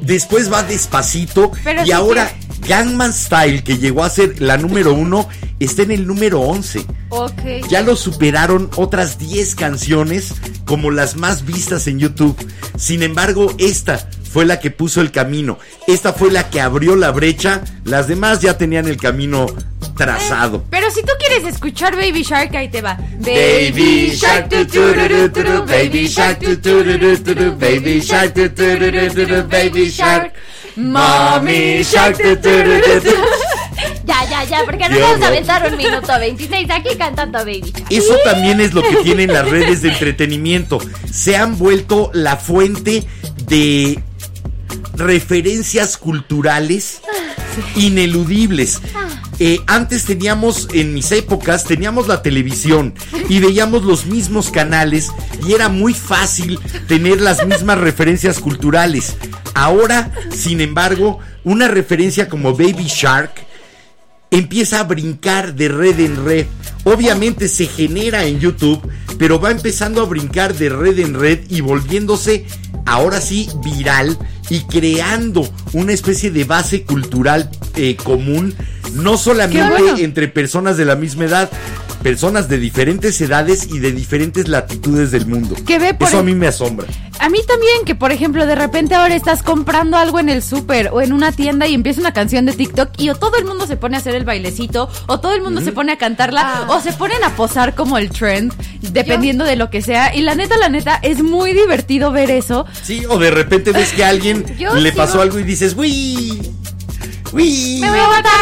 Después va despacito Pero y sí ahora Gangman Style, que llegó a ser la número uno, está en el número 11. Ok. Ya lo superaron otras 10 canciones como las más vistas en YouTube. Sin embargo, esta fue la que puso el camino. Esta fue la que abrió la brecha. Las demás ya tenían el camino trazado. Pero si tú quieres escuchar Baby Shark, ahí te va. Baby Shark, Baby Shark, Baby Shark, Baby Shark. Mommy Shark. Ya, ya, ya, porque ¿Qué nos vamos a aventar un minuto 26 aquí cantando Baby Shark. Eso también es lo que tienen las redes de entretenimiento. Se han vuelto la fuente de referencias culturales ineludibles. Eh, antes teníamos, en mis épocas, teníamos la televisión y veíamos los mismos canales y era muy fácil tener las mismas (laughs) referencias culturales. Ahora, sin embargo, una referencia como Baby Shark empieza a brincar de red en red. Obviamente se genera en YouTube, pero va empezando a brincar de red en red y volviéndose ahora sí viral y creando una especie de base cultural eh, común, no solamente bueno. entre personas de la misma edad, personas de diferentes edades y de diferentes latitudes del mundo. Que ve por Eso a mí me asombra. A mí también, que por ejemplo, de repente ahora estás comprando algo en el súper o en una tienda y empieza una canción de TikTok y o todo el mundo se pone a hacer el bailecito o todo el mundo se pone a cantarla Ah. o se ponen a posar como el trend, dependiendo de lo que sea. Y la neta, la neta, es muy divertido ver eso. Sí, o de repente ves que a alguien (laughs) Yo le sigo- pasó algo y dices, ¡Uy! ¡Uy! ¡Me voy a matar!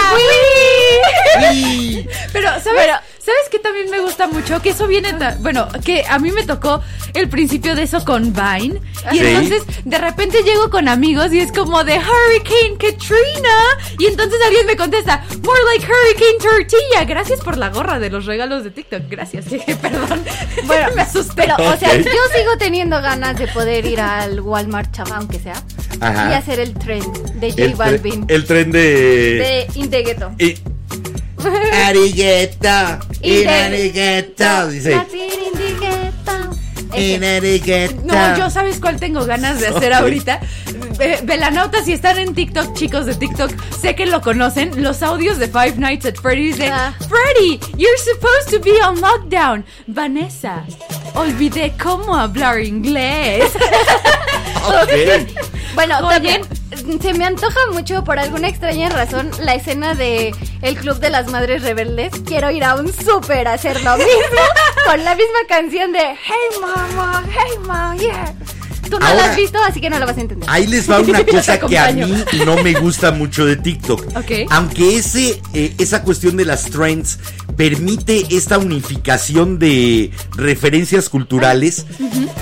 ¡Uy! (laughs) Pero, ¿sabes? ¿Sabes qué también me gusta mucho? Que eso viene, bueno, que a mí me tocó el principio de eso con Vine. Y Sí. entonces, de repente llego con amigos y es como de Hurricane Katrina. Y entonces alguien me contesta, more like Hurricane Tortilla. Gracias por la gorra de los regalos de TikTok. Gracias. (laughs) Perdón. Bueno, (laughs) me asusté. Pero, o sea, yo sigo teniendo ganas de poder ir al Walmart Chava, aunque sea. Ajá. y hacer el trend de J Balvin. el tren de... de Integueto. Y- (laughs) Arigueta, Y in de- arigueta, dice. No, yo sabes cuál tengo ganas de hacer (laughs) ahorita. Ve- Velanautas, si están en TikTok, chicos de TikTok, sé que lo conocen. Los audios de Five Nights at Freddy's de Ah. Freddy, you're supposed to be on lockdown. Vanessa, olvidé cómo hablar inglés. (laughs) Ok. Bueno, Oye. también se me antoja mucho por alguna extraña razón la escena de El Club de las Madres Rebeldes. Quiero ir a un súper a hacer lo mismo (laughs) con la misma canción de Hey mama, hey mama, yeah. Tú no la has visto, así que no la vas a entender. Ahí les va una (laughs) cosa que a mí no me gusta mucho de TikTok. Ok. Aunque ese, eh, esa cuestión de las trends permite esta unificación de referencias culturales,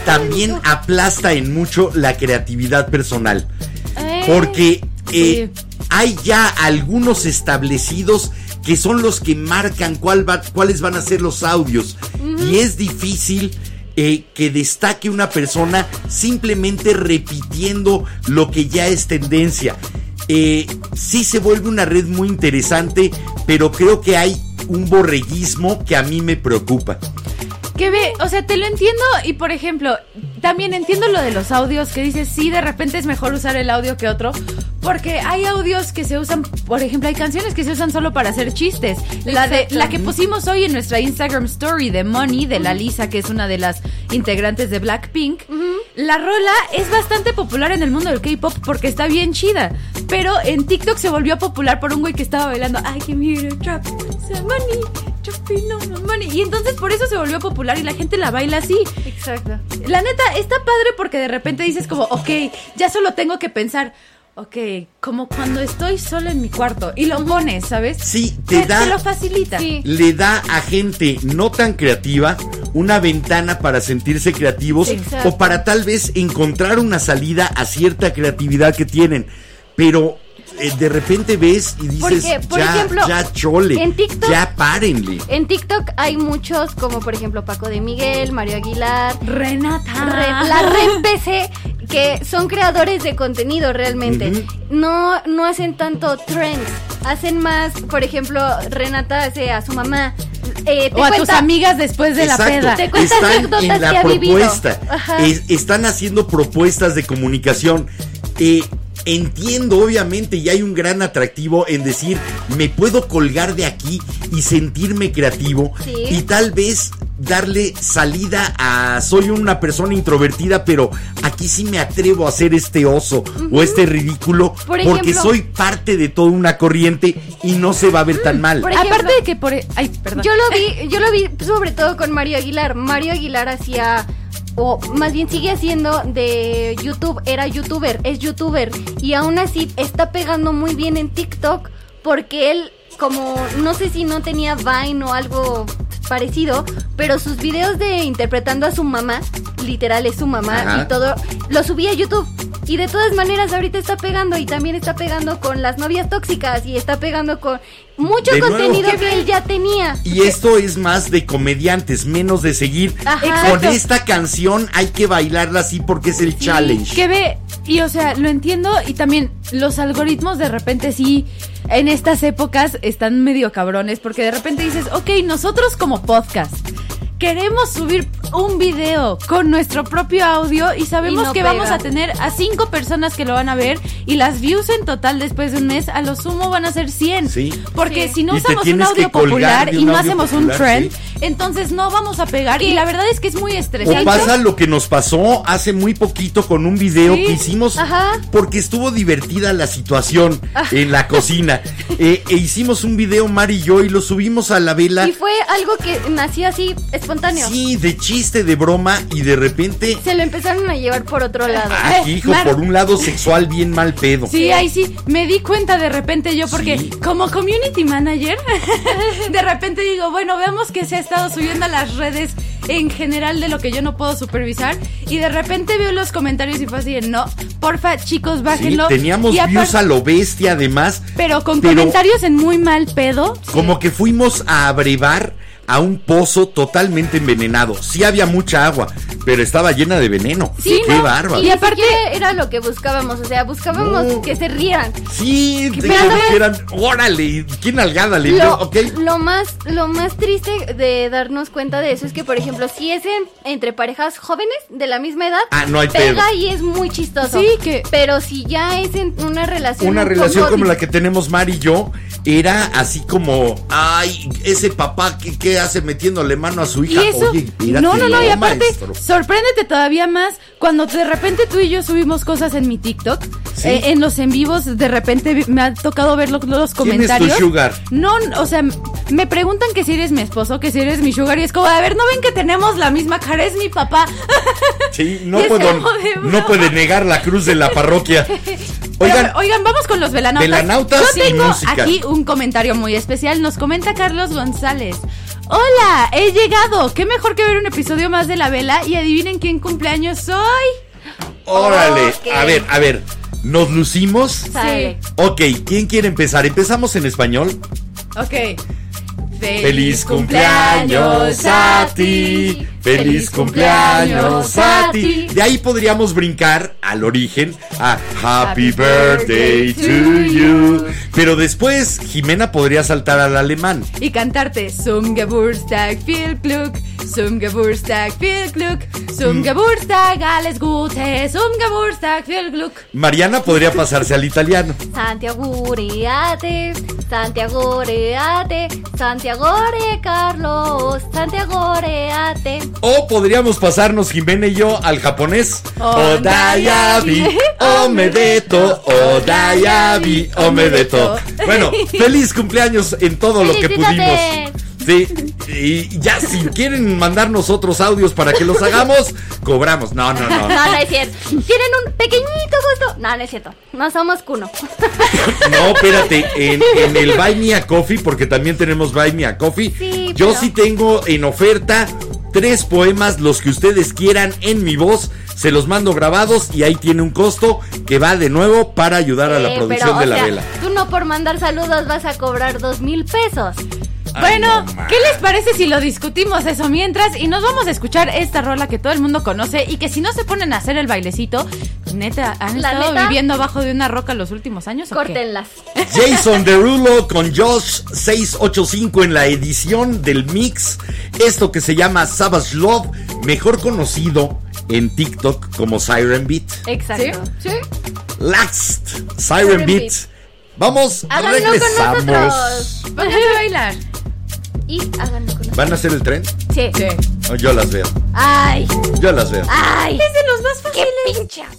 también aplasta en mucho la creatividad personal. Eh, Porque eh, Sí. hay ya algunos establecidos que son los que marcan cuál va- cuáles van a ser los audios. Y es difícil eh, que destaque una persona simplemente repitiendo lo que ya es tendencia. Eh, sí se vuelve una red muy interesante, pero creo que hay un borreguismo que a mí me preocupa. Que ve, o sea, te lo entiendo y por ejemplo, también entiendo lo de los audios que dices, sí, de repente es mejor usar el audio que otro, porque hay audios que se usan, por ejemplo, hay canciones que se usan solo para hacer chistes. La de la que pusimos hoy en nuestra Instagram story de Money de la Lisa, que es una de las integrantes de Blackpink. La rola es bastante popular en el mundo del K-pop porque está bien chida, pero en TikTok se volvió popular por un güey que estaba bailando I can hear a some my money. Y entonces por eso se volvió popular y la gente la baila así. Exacto. La neta, está padre porque de repente dices como, ok, ya solo tengo que pensar, ok, como cuando estoy solo en mi cuarto y lo pones, ¿sabes? Sí, te da- lo facilita. Sí. le da a gente no tan creativa una ventana para sentirse creativos exacto. o para tal vez encontrar una salida a cierta creatividad que tienen. Pero eh, de repente ves y dices, Porque, por ya, ejemplo, ya chole, en TikTok- ya párenle. En TikTok hay muchos, como por ejemplo Paco de Miguel, Mario Aguilar, Renata. Re- la Ren PC, que son creadores de contenido realmente. No, no hacen tanto trends. Hacen más, por ejemplo, Renata hace a su mamá. eh, te O a tus amigas después de la peda. Te anécdotas en la que ha vivido. propuesta. Ajá. Es- están haciendo propuestas de comunicación. Eh, entiendo, obviamente, y hay un gran atractivo en decir, me puedo colgar de aquí y sentirme creativo. Sí. Y tal vez darle salida a soy una persona introvertida, pero aquí sí me atrevo a hacer este oso o este ridículo Por porque ejemplo- soy parte de toda una corriente y no se va a ver tan mal. por ejemplo- Aparte de que por... e- Ay, perdón. Yo lo vi, yo lo vi sobre todo con Mario Aguilar. Mario Aguilar hacía o más bien sigue haciendo de YouTube, era youtuber, es youtuber y aún así está pegando muy bien en TikTok porque él como no sé si no tenía Vine o algo parecido, pero sus videos de interpretando a su mamá, literal es su mamá Ajá. y todo, lo subía a YouTube. Y de todas maneras ahorita está pegando y también está pegando con las novias tóxicas y está pegando con mucho De nuevo. contenido que él ya tenía. Y esto es más de comediantes, menos de seguir. Ajá. Con esta canción hay que bailarla así porque es el challenge. Que ve, y o sea, lo entiendo y también los algoritmos de repente sí, en estas épocas están medio cabrones porque de repente dices, ok, nosotros como podcast queremos subir un video con nuestro propio audio y sabemos Y no que pega. vamos a tener a cinco personas que lo van a ver y las views en total después de un mes a lo sumo van a ser 100. Sí. Porque Sí. si no Y usamos un audio popular y no hacemos un trend, sí. Entonces no vamos a pegar y la verdad es que es muy O estresante. pasa lo que nos pasó hace muy poquito con un video Sí. que hicimos Ajá. porque estuvo divertida la situación en la cocina. (laughs) Eh, e hicimos un video Mari y yo y lo subimos a la vela. Y fue algo que nació así espontáneo. Sí, de chiste, de broma y de repente Se lo empezaron a llevar por otro lado. aquí, hijo, (laughs) Mar- por un lado sexual bien mal pedo. Sí, ahí sí, me di cuenta de repente yo porque Sí. como community manager, (laughs) de repente digo, bueno, veamos que se ha estado subiendo a las redes en general de lo que yo no puedo supervisar y de repente veo los comentarios y fue así, de, no, porfa, chicos, Sí, bájenlo. teníamos Y views a lo bestia además. pero con pero- comentarios en muy mal pedo. Como que fuimos a abrevar a un pozo totalmente envenenado. Sí había mucha agua, pero estaba llena de veneno. Sí, qué ¿no? bárbaro. Y aparte- era lo que buscábamos, o sea, buscábamos No. que se rieran. Sí, Pero dijeron ¿sabes? que eran, órale, ¿quién nalgada le dio? Lo, Ok. lo más lo más triste de darnos cuenta de eso es que, por ejemplo, si es en- entre parejas jóvenes de la misma edad, Ah, no hay pega pedo. y es muy chistoso. Sí, que- Pero si ya es en una relación Una un relación como la que tenemos Mari y yo era así como, ay, ese papá que, que hace metiéndole mano a su Y hija. eso, Oye, mírate, no, no, no, y aparte, maestro. sorpréndete todavía más cuando de repente tú y yo subimos cosas en mi TikTok, Sí. eh, en los en vivos, de repente me ha tocado ver lo- los ¿Quién es tu comentarios. sugar? No, o sea, me preguntan que si eres mi esposo, que si eres mi sugar, y es como, a ver, ¿no ven que tenemos la misma cara? Es mi papá. (laughs) Sí, no, puedo, no puede negar la cruz de la (laughs) parroquia. Oigan, Pero, oigan, vamos con los velanautas. Velanautas Yo y tengo aquí un comentario muy especial. Nos comenta Carlos González. Hola, he llegado. Qué mejor que ver un episodio más de la vela y adivinen quién cumpleaños soy. órale, a ver, a ver, ¿nos lucimos? Sale. Ok, ¿quién quiere empezar? ¿Empezamos en español? Ok. Feliz cumpleaños a ti. Feliz cumpleaños a ti. De ahí podríamos brincar al origen a Happy Birthday to you. Pero después Jimena podría saltar al alemán. Y cantarte Zum Geburtstag viel Glück, zum Geburtstag viel Glück, zum Geburtstag alles Gute, zum Geburtstag viel Glück. Mariana podría pasarse al italiano. (laughs) Santiago Reate, Santiago Reate, Santiago Re Carlos, Santiago Reate. O podríamos pasarnos Jimena y yo al japonés. Odayabi, omedeto, odayabi, omedeto. Bueno, feliz cumpleaños en todo lo que pudimos. Sí, y ya si quieren mandarnos otros audios para que los hagamos, cobramos. No, no, no. (laughs) No, no es cierto. Tienen un pequeñito gusto. No, no es cierto. No somos cuno. (laughs) No, espérate, (laughs) en, en el Buy Me a Coffee, porque también tenemos Buy Me a Coffee, Sí, yo pero- sí tengo en oferta tres poemas, los que ustedes quieran en mi voz, se los mando grabados y ahí tiene un costo que va de nuevo para ayudar a la Eh, producción pero, de la sea, vela. Tú no por mandar saludos vas a cobrar dos mil pesos. Bueno. ¿qué les parece si lo discutimos eso mientras? Y nos vamos a escuchar esta rola que todo el mundo conoce y que si no se ponen a hacer el bailecito, neta, ¿han La estado neta. viviendo abajo de una roca los últimos años? o qué? Córtenlas. Jason Derulo con Josh 685 en la edición del mix. Esto que se llama Savage Love, mejor conocido en TikTok como Siren Beat. Exacto. ¿Sí? Last Siren Siren Beat. Beat. Vamos, Háganlo con regresamos. nosotros. Pónganse a bailar. Y háganlo con nosotros. ¿Van a hacer el tren? Sí. Oh, Yo las veo. Ay, Yo las veo. ay. Es de los más ¡Qué fáciles. pinche! Jason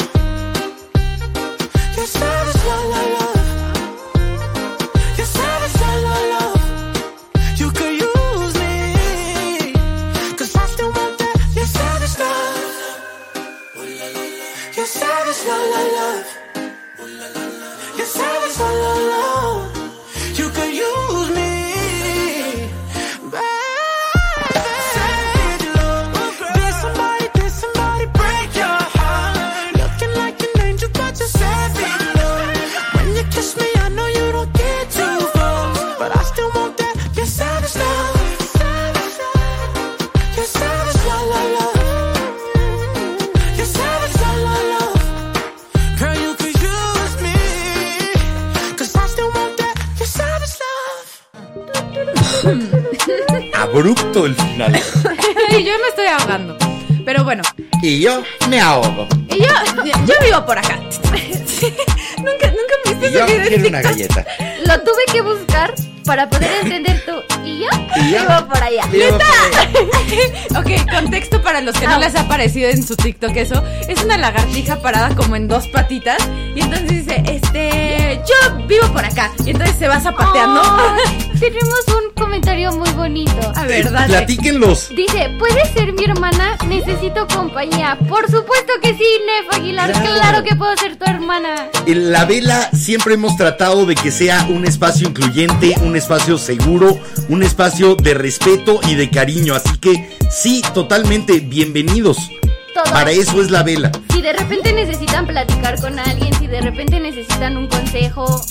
Your savage love, love, love. Your Y yo me ahogo. y yo, (laughs) yo vivo por acá. (laughs) nunca, nunca me Y viste yo quiero una TikTok. galleta. Lo tuve que buscar para poder entender tú. Y yo Y yo- vivo por allá. Vivo por (laughs) ok, contexto para los que no les ha parecido en su TikTok eso. Es una lagartija parada como en dos patitas. Y entonces dice, este, yo vivo por acá. Y entonces se va zapateando. Ay, tenemos comentario muy bonito. A ver, dale. Platíquenlos. Dice, ¿puedes ser mi hermana? Necesito compañía. Por supuesto que sí, Nef Aguilar. Claro. Claro, que puedo ser tu hermana. En la vela siempre hemos tratado de que sea un espacio incluyente, un espacio seguro, un espacio de respeto y de cariño. Así que sí, totalmente bienvenidos. Todo. Para eso es la vela. Si de repente necesitan platicar con alguien, si de repente necesitan un consejo,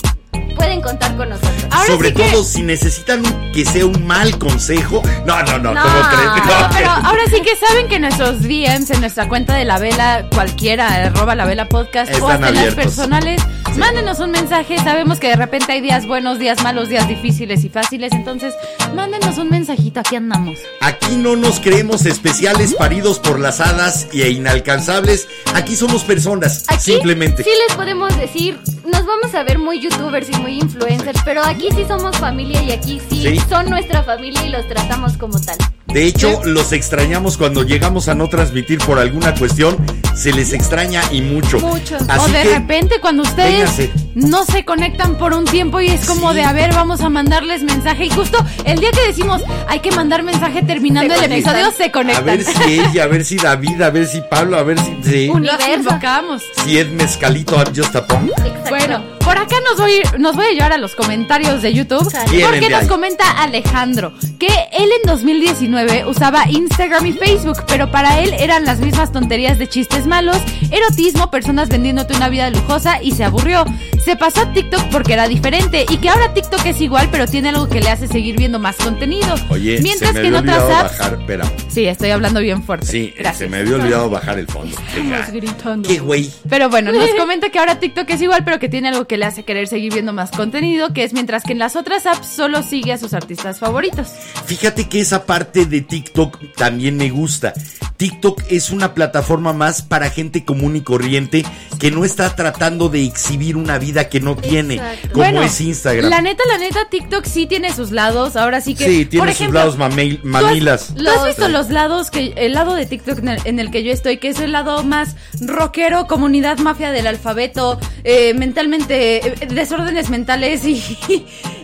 pueden contar con nosotros. Ahora Sobre sí que- todo si necesitan que sea un mal consejo. No, no, no, (laughs) No. No, pero ahora sí que saben que nuestros DMs en nuestra cuenta de la vela, cualquiera, arroba la vela podcast o Están hasta en las personales, mándenos un mensaje. Sabemos que de repente hay días buenos, días malos, días difíciles y fáciles. Entonces, mándenos un mensajito, aquí andamos. Aquí no nos creemos especiales paridos por las hadas e inalcanzables. Aquí somos personas, Aquí simplemente. sí les podemos decir, nos vamos a ver muy youtubers y muy influencers, pero aquí sí somos familia y aquí sí, Sí. son nuestra familia y los tratamos como tal. De hecho, los extrañamos cuando llegamos a no transmitir por alguna cuestión. Se les extraña y mucho. Mucho. Así o de que, repente cuando ustedes no se conectan por un tiempo y es como Sí. de, a ver, vamos a mandarles mensaje. Y justo el día que decimos, hay que mandar mensaje terminando Se el conectan. episodio, se a conectan. ver si ella, a ver si David, a ver si Pablo, a ver si, sí, Los Universo. invocamos. si Ed Mezcalito, I'm just a punk. Exacto. Bueno, por acá nos voy, nos voy a llevar a los comentarios de YouTube. Porque nos comenta Alejandro que él en 2019 usaba Instagram y Facebook, pero para él eran las mismas tonterías de chistes malos, erotismo, personas vendiéndote una vida lujosa y se aburrió. Se pasó a TikTok porque era diferente y que ahora TikTok es igual, pero tiene algo que le hace seguir viendo más contenido. Oye, Mientras se me que en otras apps. bajar, espera. Sí, estoy hablando bien fuerte. Sí, Gracias. se me había olvidado bajar el fondo. Estamos gritando. Qué güey. Pero bueno, nos comenta que ahora TikTok es igual, pero que tiene algo que le hace querer seguir viendo más contenido, que es mientras que en las otras apps solo sigue a sus artistas favoritos. Fíjate que esa parte de TikTok también me gusta. TikTok es una plataforma más para gente común y corriente que no está tratando de exhibir una vida que no tiene, Exacto. como bueno, es Instagram. La neta, la neta, TikTok sí tiene sus lados. Ahora sí que. sí, tiene por sus ejemplo, lados mamey- ¿tú has- mamilas. ¿Tú has visto los lados que el lado de TikTok en el, en el que yo estoy, que es el lado más rockero, comunidad mafia del alfabeto, eh, mentalmente, eh, desórdenes mentales y,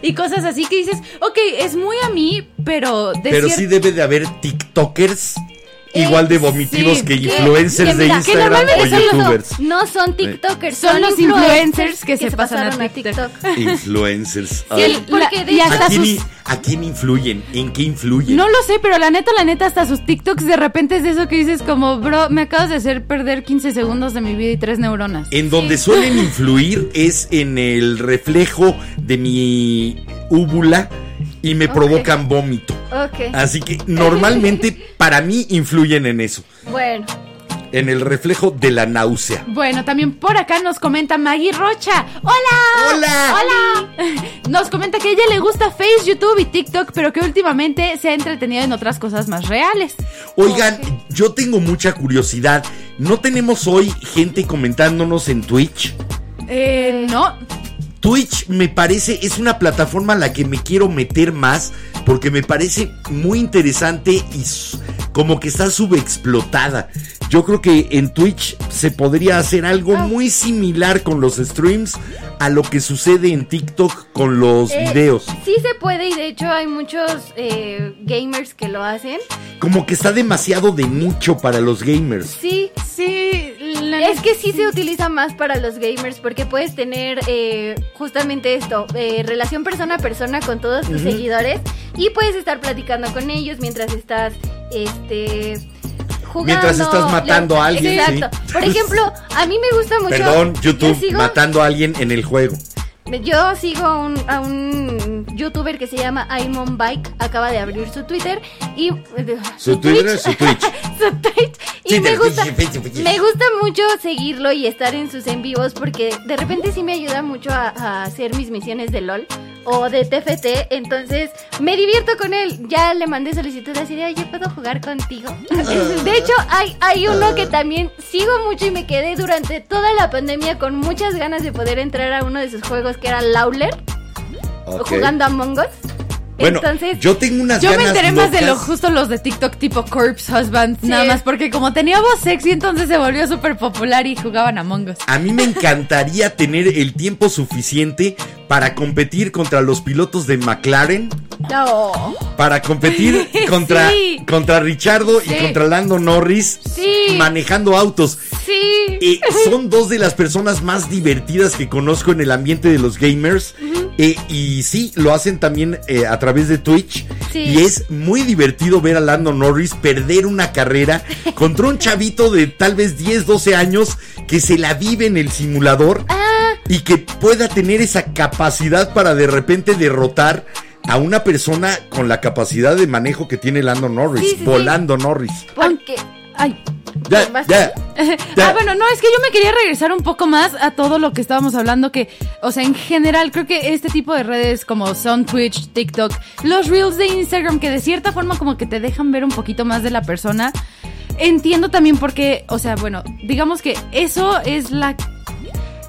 y cosas así que dices, ok, es muy a mí, pero de Pero sí debe de haber TikTokers igual de vomitivos sí, que influencers que de mira, Instagram o youtubers. No son TikTokers, Son los influencers que se pasan a TikTok. (laughs) Influencers. Ay. porque de hasta ¿A quién, sus- ¿A quién influyen? ¿En qué influyen? No lo sé, pero la neta, la neta, hasta sus TikToks de repente es de eso que dices como, bro, me acabas de hacer perder 15 segundos de mi vida y tres neuronas. En donde suelen (laughs) influir es en el reflejo de mi úvula y me provocan vómito. Ok, Así que normalmente (laughs) para mí influyen en eso, bueno. en el reflejo de la náusea. Bueno, también por acá nos comenta Maggie Rocha. ¡Hola! ¡Hola! ¡Hola! (laughs) Nos comenta que a ella le gusta Face, YouTube y TikTok, pero que últimamente se ha entretenido en otras cosas más reales. Oigan, yo tengo mucha curiosidad. ¿No tenemos hoy gente comentándonos en Twitch? Eh, no. Twitch me parece, es una plataforma a la que me quiero meter más porque me parece muy interesante y como que está subexplotada. Yo creo que en Twitch se podría hacer algo muy similar con los streams a lo que sucede en TikTok con los Eh, videos. Sí se puede y de hecho hay muchos eh, gamers que lo hacen. Como que está demasiado de nicho para los gamers. Sí, Sí, la- es que sí se utiliza más para los gamers porque puedes tener eh, justamente esto, eh, relación persona a persona con todos tus seguidores y puedes estar platicando con ellos mientras estás, este... Jugando, Mientras estás matando le- a alguien, Exacto. sí. Por ejemplo, a mí me gusta mucho. Perdón, yo YouTube, sigo- matando a alguien en el juego. Yo sigo a un, a un youtuber que se llama Aimon Bike, acaba de abrir su Twitter y Su Twitter, su Twitch. (laughs) su Twitch. Y me gusta, me gusta mucho seguirlo y estar en sus en vivos porque de repente sí me ayuda mucho a, a hacer mis misiones de LOL o de TFT, entonces me divierto con él. Ya le mandé solicitud así de, oye, ¿puedo jugar contigo? (laughs) De hecho, hay, hay uno que también sigo mucho y me quedé durante toda la pandemia con muchas ganas de poder entrar a uno de sus juegos que era Lawler, Ok. jugando a Among Us. Bueno, Entonces, yo tengo unas Yo me enteré más de lo justo los de TikTok tipo Corpse Husband, Sí. nada más porque como tenía voz sexy entonces se volvió súper popular y jugaban a Us. A mí me encantaría tener el tiempo suficiente para competir contra los pilotos de McLaren, no. para competir (laughs) contra, Sí. contra Richardo y contra Lando Norris Sí. manejando autos. Sí. Eh, son dos de las personas más divertidas que conozco en el ambiente de los gamers. Eh, y sí, lo hacen también eh, a través de Twitch. Sí. Y es muy divertido ver a Lando Norris perder una carrera (laughs) contra un chavito de tal vez 10, 12 años que se la vive en el simulador Ah, y que pueda tener esa capacidad para de repente derrotar a una persona con la capacidad de manejo que tiene Lando Norris, Sí, sí, sí. volando Norris. porque Ay. Ya, ¿Vas? ya, (laughs) ya. Ah, bueno, no, es que yo me quería regresar un poco más a todo lo que estábamos hablando, que, o sea, en general creo que este tipo de redes como son Twitch, TikTok, los reels de Instagram, que de cierta forma como que te dejan ver un poquito más de la persona, entiendo también por qué, o sea, bueno, digamos que eso es la...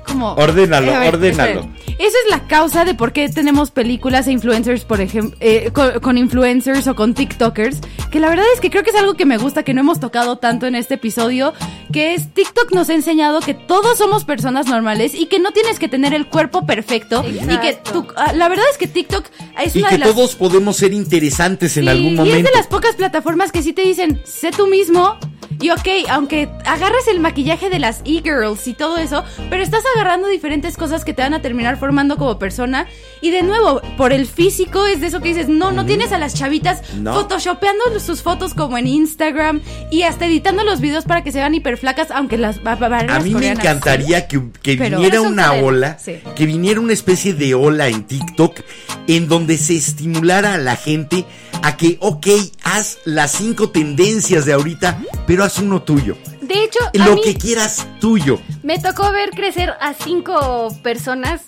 Como, Ordénalo, A ver, ordénalo. Eso es la causa de por qué tenemos películas e influencers, por ejemplo, con, con influencers o con TikTokers, que la verdad es que creo que es algo que me gusta, que no hemos tocado tanto en este episodio, que es TikTok nos ha enseñado que todos somos personas normales y que no tienes que tener el cuerpo perfecto y que Exacto. tú, ah, la verdad es que TikTok es Y una que de las todos podemos ser interesantes en Sí, algún Y es momento. de las pocas plataformas que sí te dicen, sé tú mismo. Y ok, aunque agarres el maquillaje de las e-girls y todo eso, pero estás agarrando diferentes cosas que te van a terminar formando como persona. Y de nuevo, por el físico es de eso que dices, no, no tienes a las chavitas No. photoshopeando sus fotos como en Instagram y hasta editando los videos para que se vean hiperflacas, aunque las A mí me encantaría que, que viniera una ola, sí. que viniera una especie de ola en TikTok en donde se estimulara a la gente a que, ok, haz las cinco tendencias de ahorita, pero haz uno tuyo. De hecho, a Lo mí que quieras tuyo. me tocó ver crecer a cinco personas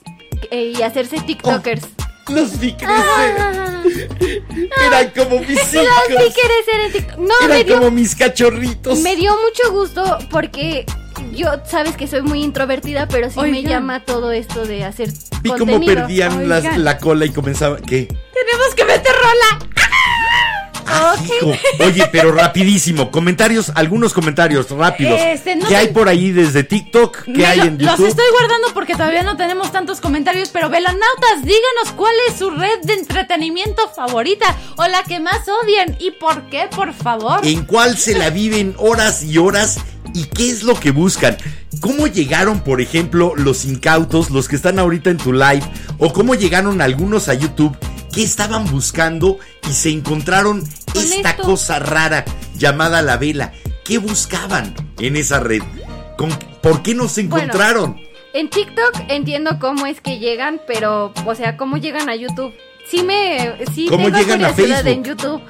eh, y hacerse TikTokers. Los vi crecer. Ah, (laughs) Eran como mis los vi hijos. crecer en TikTok. No, me Eran dio, como mis cachorritos. me dio mucho gusto porque yo, sabes que soy muy introvertida, pero sí me llama todo esto de hacer Vi cómo perdían las- la cola y comenzaban. ¿Qué? Tenemos que meter rola. Ah. Oye, pero rapidísimo. Comentarios, algunos comentarios rápidos. Este, no ¿Qué hay por ahí desde TikTok? ¿Qué hay lo- en Los YouTube? estoy guardando porque todavía no tenemos tantos comentarios, pero velanautas, díganos cuál es su red de entretenimiento favorita o la que más odian y por qué, por favor. ¿En cuál se la viven horas y horas? ¿Y qué es lo que buscan? ¿Cómo llegaron, por ejemplo, los incautos, los que están ahorita en tu live? ¿O cómo llegaron algunos a YouTube? ¿Qué estaban buscando y se encontraron esta esto. cosa rara llamada la vela? ¿Qué buscaban en esa red? ¿Con- ¿Por qué no se Bueno, encontraron? En TikTok entiendo cómo es que llegan, pero, o sea, cómo llegan a YouTube. Sí me, sí ¿Cómo tengo llegan a Facebook? en YouTube.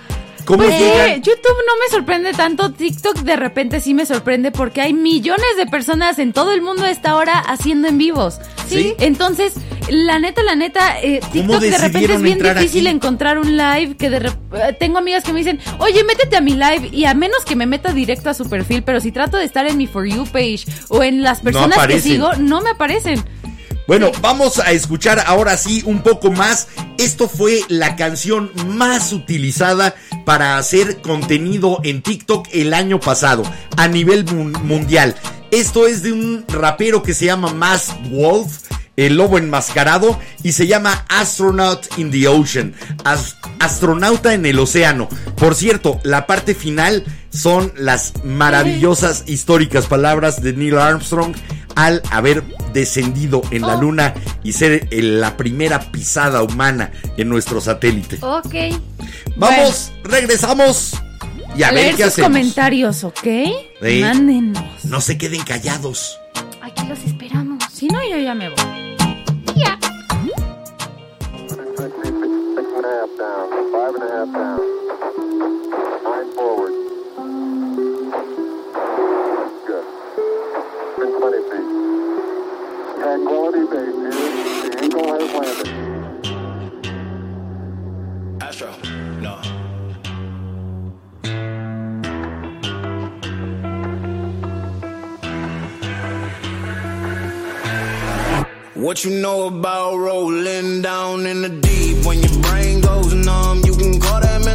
¿Cómo Pues, eh, YouTube no me sorprende tanto, TikTok de repente sí me sorprende porque hay millones de personas en todo el mundo a esta hora haciendo en vivos. Sí. Entonces, la neta, la neta, eh, TikTok de repente es bien difícil aquí? encontrar un live que de eh, tengo amigas que me dicen, oye, métete a mi live y a menos que me meta directo a su perfil, pero si trato de estar en mi For You page o en las personas que sigo, no me aparecen. Bueno, vamos a escuchar ahora sí un poco más Esto fue la canción más utilizada para hacer contenido en TikTok el año pasado, a nivel mun- mundial. Esto es de un rapero que se llama Mask Wolf, el lobo enmascarado, y se llama Astronaut in the Ocean, As- astronauta en el océano. Por cierto, la parte final son las maravillosas históricas palabras de Neil Armstrong al haber descendido en la Oh. luna y ser el- la primera pisada humana en nuestro satélite. Ok. Vamos, regresamos y a ver Leer qué sus hacemos. comentarios, ¿ok? Sí. Mándenos. No se queden callados. Aquí los esperamos. Si no, yo ya me voy. Ya. Twenty feet. Tranquility Base here. The Eagle has landed. Astro, no. What you know about rolling down in the deep? When your brain goes numb,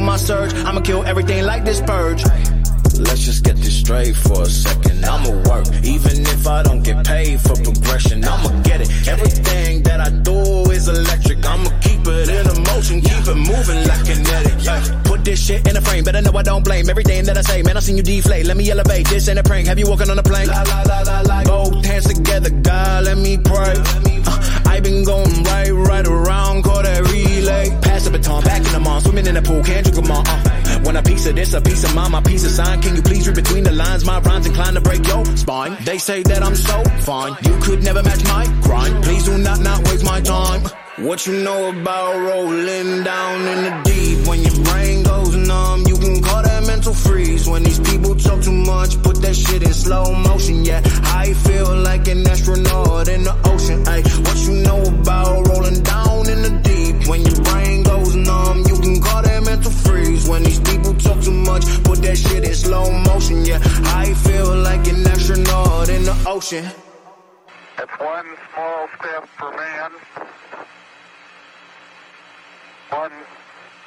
my surge. I'ma kill everything like this purge. Let's just get this straight for a second. I'ma work, even if I don't get paid for progression. I'ma get it. Everything that I do is electric. I'ma keep it in a motion, keep it moving like kinetic. Ay, Put this shit in a frame, better know I don't blame everything that I say. Man, I seen you deflate. Let me elevate. This ain't a prank. Have you walking on a plane? La, la, la, la, la. Both hands together, God, let me pray. Uh, been going right, right around, call that relay. Pass the baton, back in the mall, swimming in the pool, can't drink them all. Uh, when a piece of this, a piece of mine, my piece of sign. Can you please read between the lines? My rhymes inclined to break your spine. They say that I'm so fine, you could never match my grind. Please do not not waste my time. What you know about rolling down in the deep? When your brain goes numb, mental freeze. When these people talk too much, put that shit in slow motion. Yeah, I feel like an astronaut in the ocean. Ay, what you know about rolling down in the deep? When your brain goes numb, you can call that mental freeze. When these people talk too much, put that shit in slow motion. Yeah, I feel like an astronaut in the ocean. That's one small step for man, one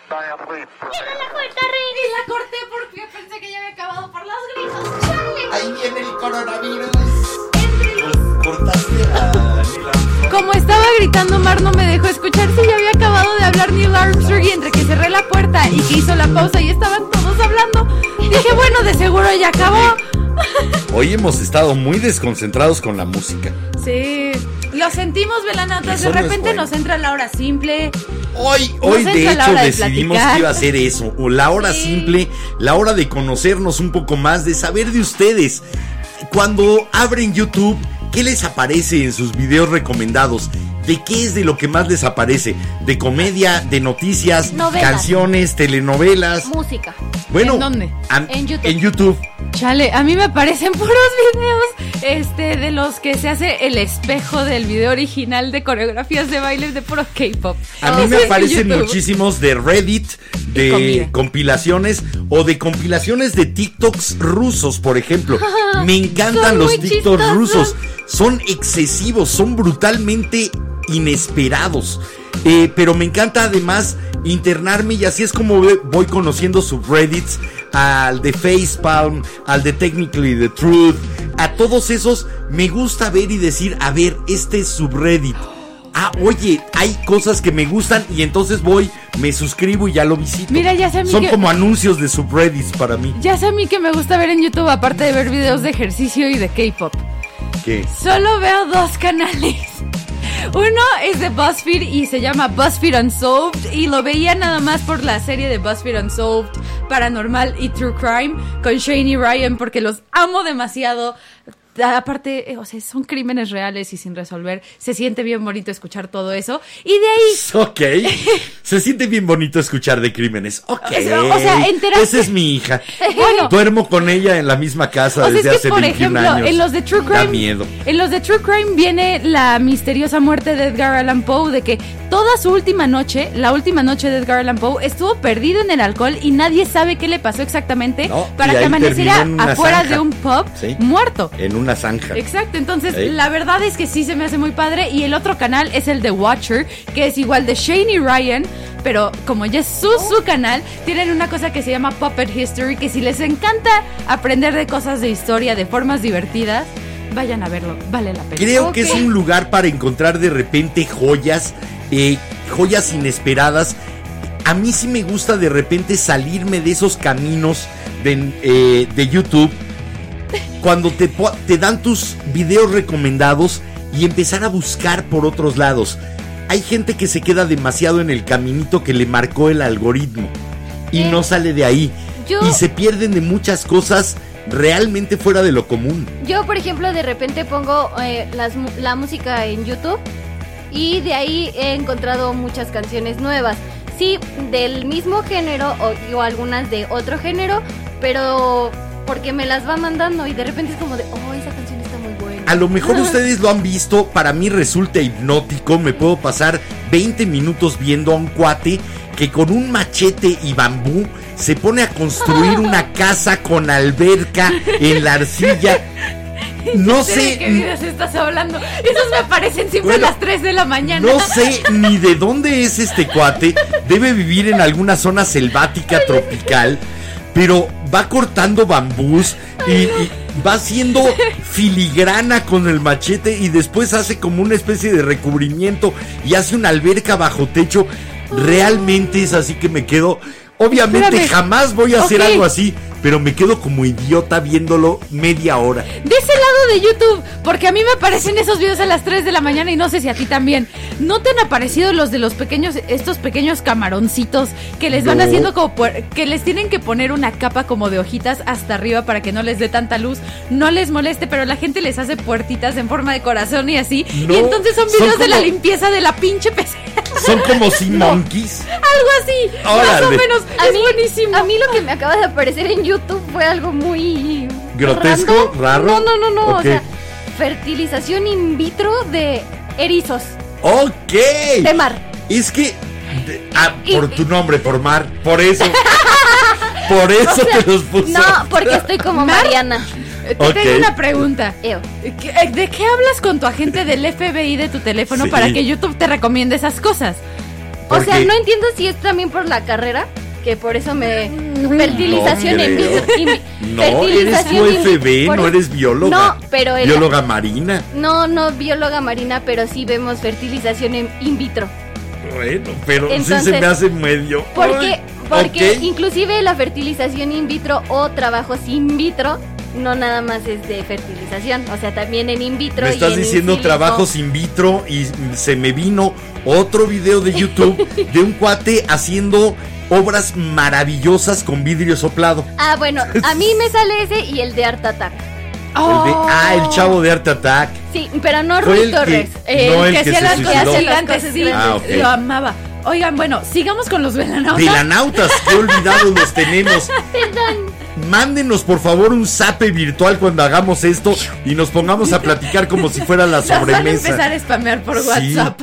Y la corté porque pensé que ya había acabado por los gritos. ¡Chale! Ahí viene el coronavirus. Cortaste a Como estaba gritando, Mar no me dejó escuchar si ya había acabado de hablar Neil Armstrong y entre que cerré la puerta y que hizo la pausa y estaban todos hablando, dije, bueno, de seguro ya acabó. Hoy hemos estado muy desconcentrados con la música. Sí, lo sentimos, Velanautas. Eso De repente nos entra la hora simple. Hoy, Nos hoy de hecho de decidimos que iba a ser eso, o la hora Sí. simple, la hora de conocernos un poco más, de saber de ustedes. Cuando abren YouTube, ¿qué les aparece en sus videos recomendados? ¿De qué es de lo que más les aparece? ¿De comedia, de noticias, Novelas. canciones, telenovelas? Música. Bueno, ¿En dónde? En YouTube. En YouTube. Chale, a mí me aparecen (laughs) puros videos este, de los que se hace el espejo del video original de coreografías de bailes de puro K-pop. A mí me aparecen muchísimos de Reddit, de compilaciones o de compilaciones de TikToks rusos, por ejemplo. Me encantan los TikToks rusos. Son excesivos, son brutalmente inesperados. Eh, pero me encanta además internarme y así es como voy conociendo subreddits, al de Facepalm, al de Technically the Truth, a todos esos me gusta ver y decir, a ver, este es subreddit. Ah, oye, hay cosas que me gustan y entonces voy, me suscribo y ya lo visito. Mira, ya sé a mí Son que- como anuncios de subreddits para mí. Ya sé a mí que me gusta ver en YouTube, aparte de ver videos de ejercicio y de K-pop. ¿Qué? Solo veo dos canales. Uno es de BuzzFeed y se llama BuzzFeed Unsolved y lo veía nada más por la serie de BuzzFeed Unsolved, Paranormal y True Crime con Shane y Ryan porque los amo demasiado. Aparte, eh, o sea, son crímenes reales y sin resolver. Se siente bien bonito escuchar todo eso. Y de ahí (laughs) Ok. Se siente bien bonito escuchar de crímenes. Ok. O sea, o sea, Esa es mi hija. (laughs) Bueno. Duermo con ella en la misma casa O sea, desde es hace que, por 21 ejemplo, años. en los de True Crime. Da miedo. En los de True Crime viene la misteriosa muerte de Edgar Allan Poe, de que toda su última noche, la última noche de Edgar Allan Poe, estuvo perdido en el alcohol y nadie sabe qué le pasó exactamente No, para que amaneciera afuera zanja. de un pub Sí. muerto. En una zanja. Exacto, entonces la verdad es que sí se me hace muy padre y el otro canal es el de Watcher, que es igual de Shane y Ryan, pero como ya es su, su canal, tienen una cosa que se llama Puppet History, que si les encanta aprender de cosas de historia de formas divertidas, vayan a verlo, vale la pena. Creo que es un lugar para encontrar de repente joyas, eh, joyas inesperadas. A mí sí me gusta de repente salirme de esos caminos de, eh, de YouTube cuando te, te dan tus videos recomendados y empezar a buscar por otros lados. Hay gente que se queda demasiado en el caminito que le marcó el algoritmo y Eh, no sale de ahí. yo- Y se pierden de muchas cosas realmente fuera de lo común. Yo, por ejemplo, de repente pongo eh, las la música en YouTube y de ahí he encontrado muchas canciones nuevas. Sí, del mismo género o, o algunas de otro género, pero porque me las va mandando y de repente es como de, oh, esa canción está muy buena. A lo mejor ustedes lo han visto, para mí resulta hipnótico, me puedo pasar 20 minutos viendo a un cuate que con un machete y bambú se pone a construir una (laughs) casa con alberca en la arcilla. (laughs) No sé de qué sé, videos estás hablando. Esos me aparecen siempre Bueno, a las 3 de la mañana. no sé ni de dónde es este cuate. Debe vivir en alguna zona selvática tropical, pero va cortando bambús y, y va haciendo filigrana con el machete y después hace como una especie de recubrimiento y hace una alberca bajo techo. Realmente es así que me quedo. Obviamente Espérame. jamás voy a hacer algo así, pero me quedo como idiota viéndolo media hora. De ese lado de YouTube, porque a mí me aparecen esos videos a las 3 de la mañana y no sé si a ti también. ¿No te han aparecido los de los pequeños, estos pequeños camaroncitos que les van No. haciendo como, puer- que les tienen que poner una capa como de hojitas hasta arriba para que no les dé tanta luz, no les moleste, pero la gente les hace puertitas en forma de corazón y así. No, y entonces son son videos de la limpieza de la pinche pecera. Son como Sea Monkeys. Algo así, más o menos. A es mí, buenísimo. a mí lo que me acaba de aparecer en YouTube fue algo muy... ¿Grotesco? random. ¿Raro? No, no, no, no. O sea, fertilización in vitro de erizos Ok. de mar. Es que. de- ah, Y- por tu nombre, por Mar. Por eso. (laughs) por eso te los puso. No, porque estoy como Mar- Mariana. Te Ok. tengo una pregunta. Eo. ¿Qué- eh, ¿De qué hablas con tu agente del FBI de tu teléfono Sí. para que YouTube te recomiende esas cosas? O sea, no entiendo si es también por la carrera, que por eso me... Fertilización No en in- (laughs) No, eres tu. FB, Por no eres bióloga. No, pero el- Bióloga marina. No, no bióloga marina, pero sí vemos fertilización en in vitro. Bueno, pero sí Entonces- se me hace medio. Porque, porque ok. inclusive la fertilización in vitro o trabajos in vitro no nada más es de fertilización, o sea, también en in vitro. Me y estás en diciendo trabajos in vitro y se me vino otro video de YouTube (laughs) de un cuate haciendo obras maravillosas con vidrio soplado. Ah, bueno, a mí me sale ese y el de Art Attack. El de, ah, el chavo de Art Attack. Sí, pero no Rui el que- Torres. No, el que hacía Que gigantes, hace las sí, Ah, ok. lo amaba. Oigan, bueno, sigamos con los velanautas. Velanautas, qué olvidados los tenemos. (laughs) Perdón. Mándenos por favor un zape virtual cuando hagamos esto y nos pongamos a platicar como si fuera la (laughs) Las van a sobremesa. empezar a spamear por Sí. WhatsApp.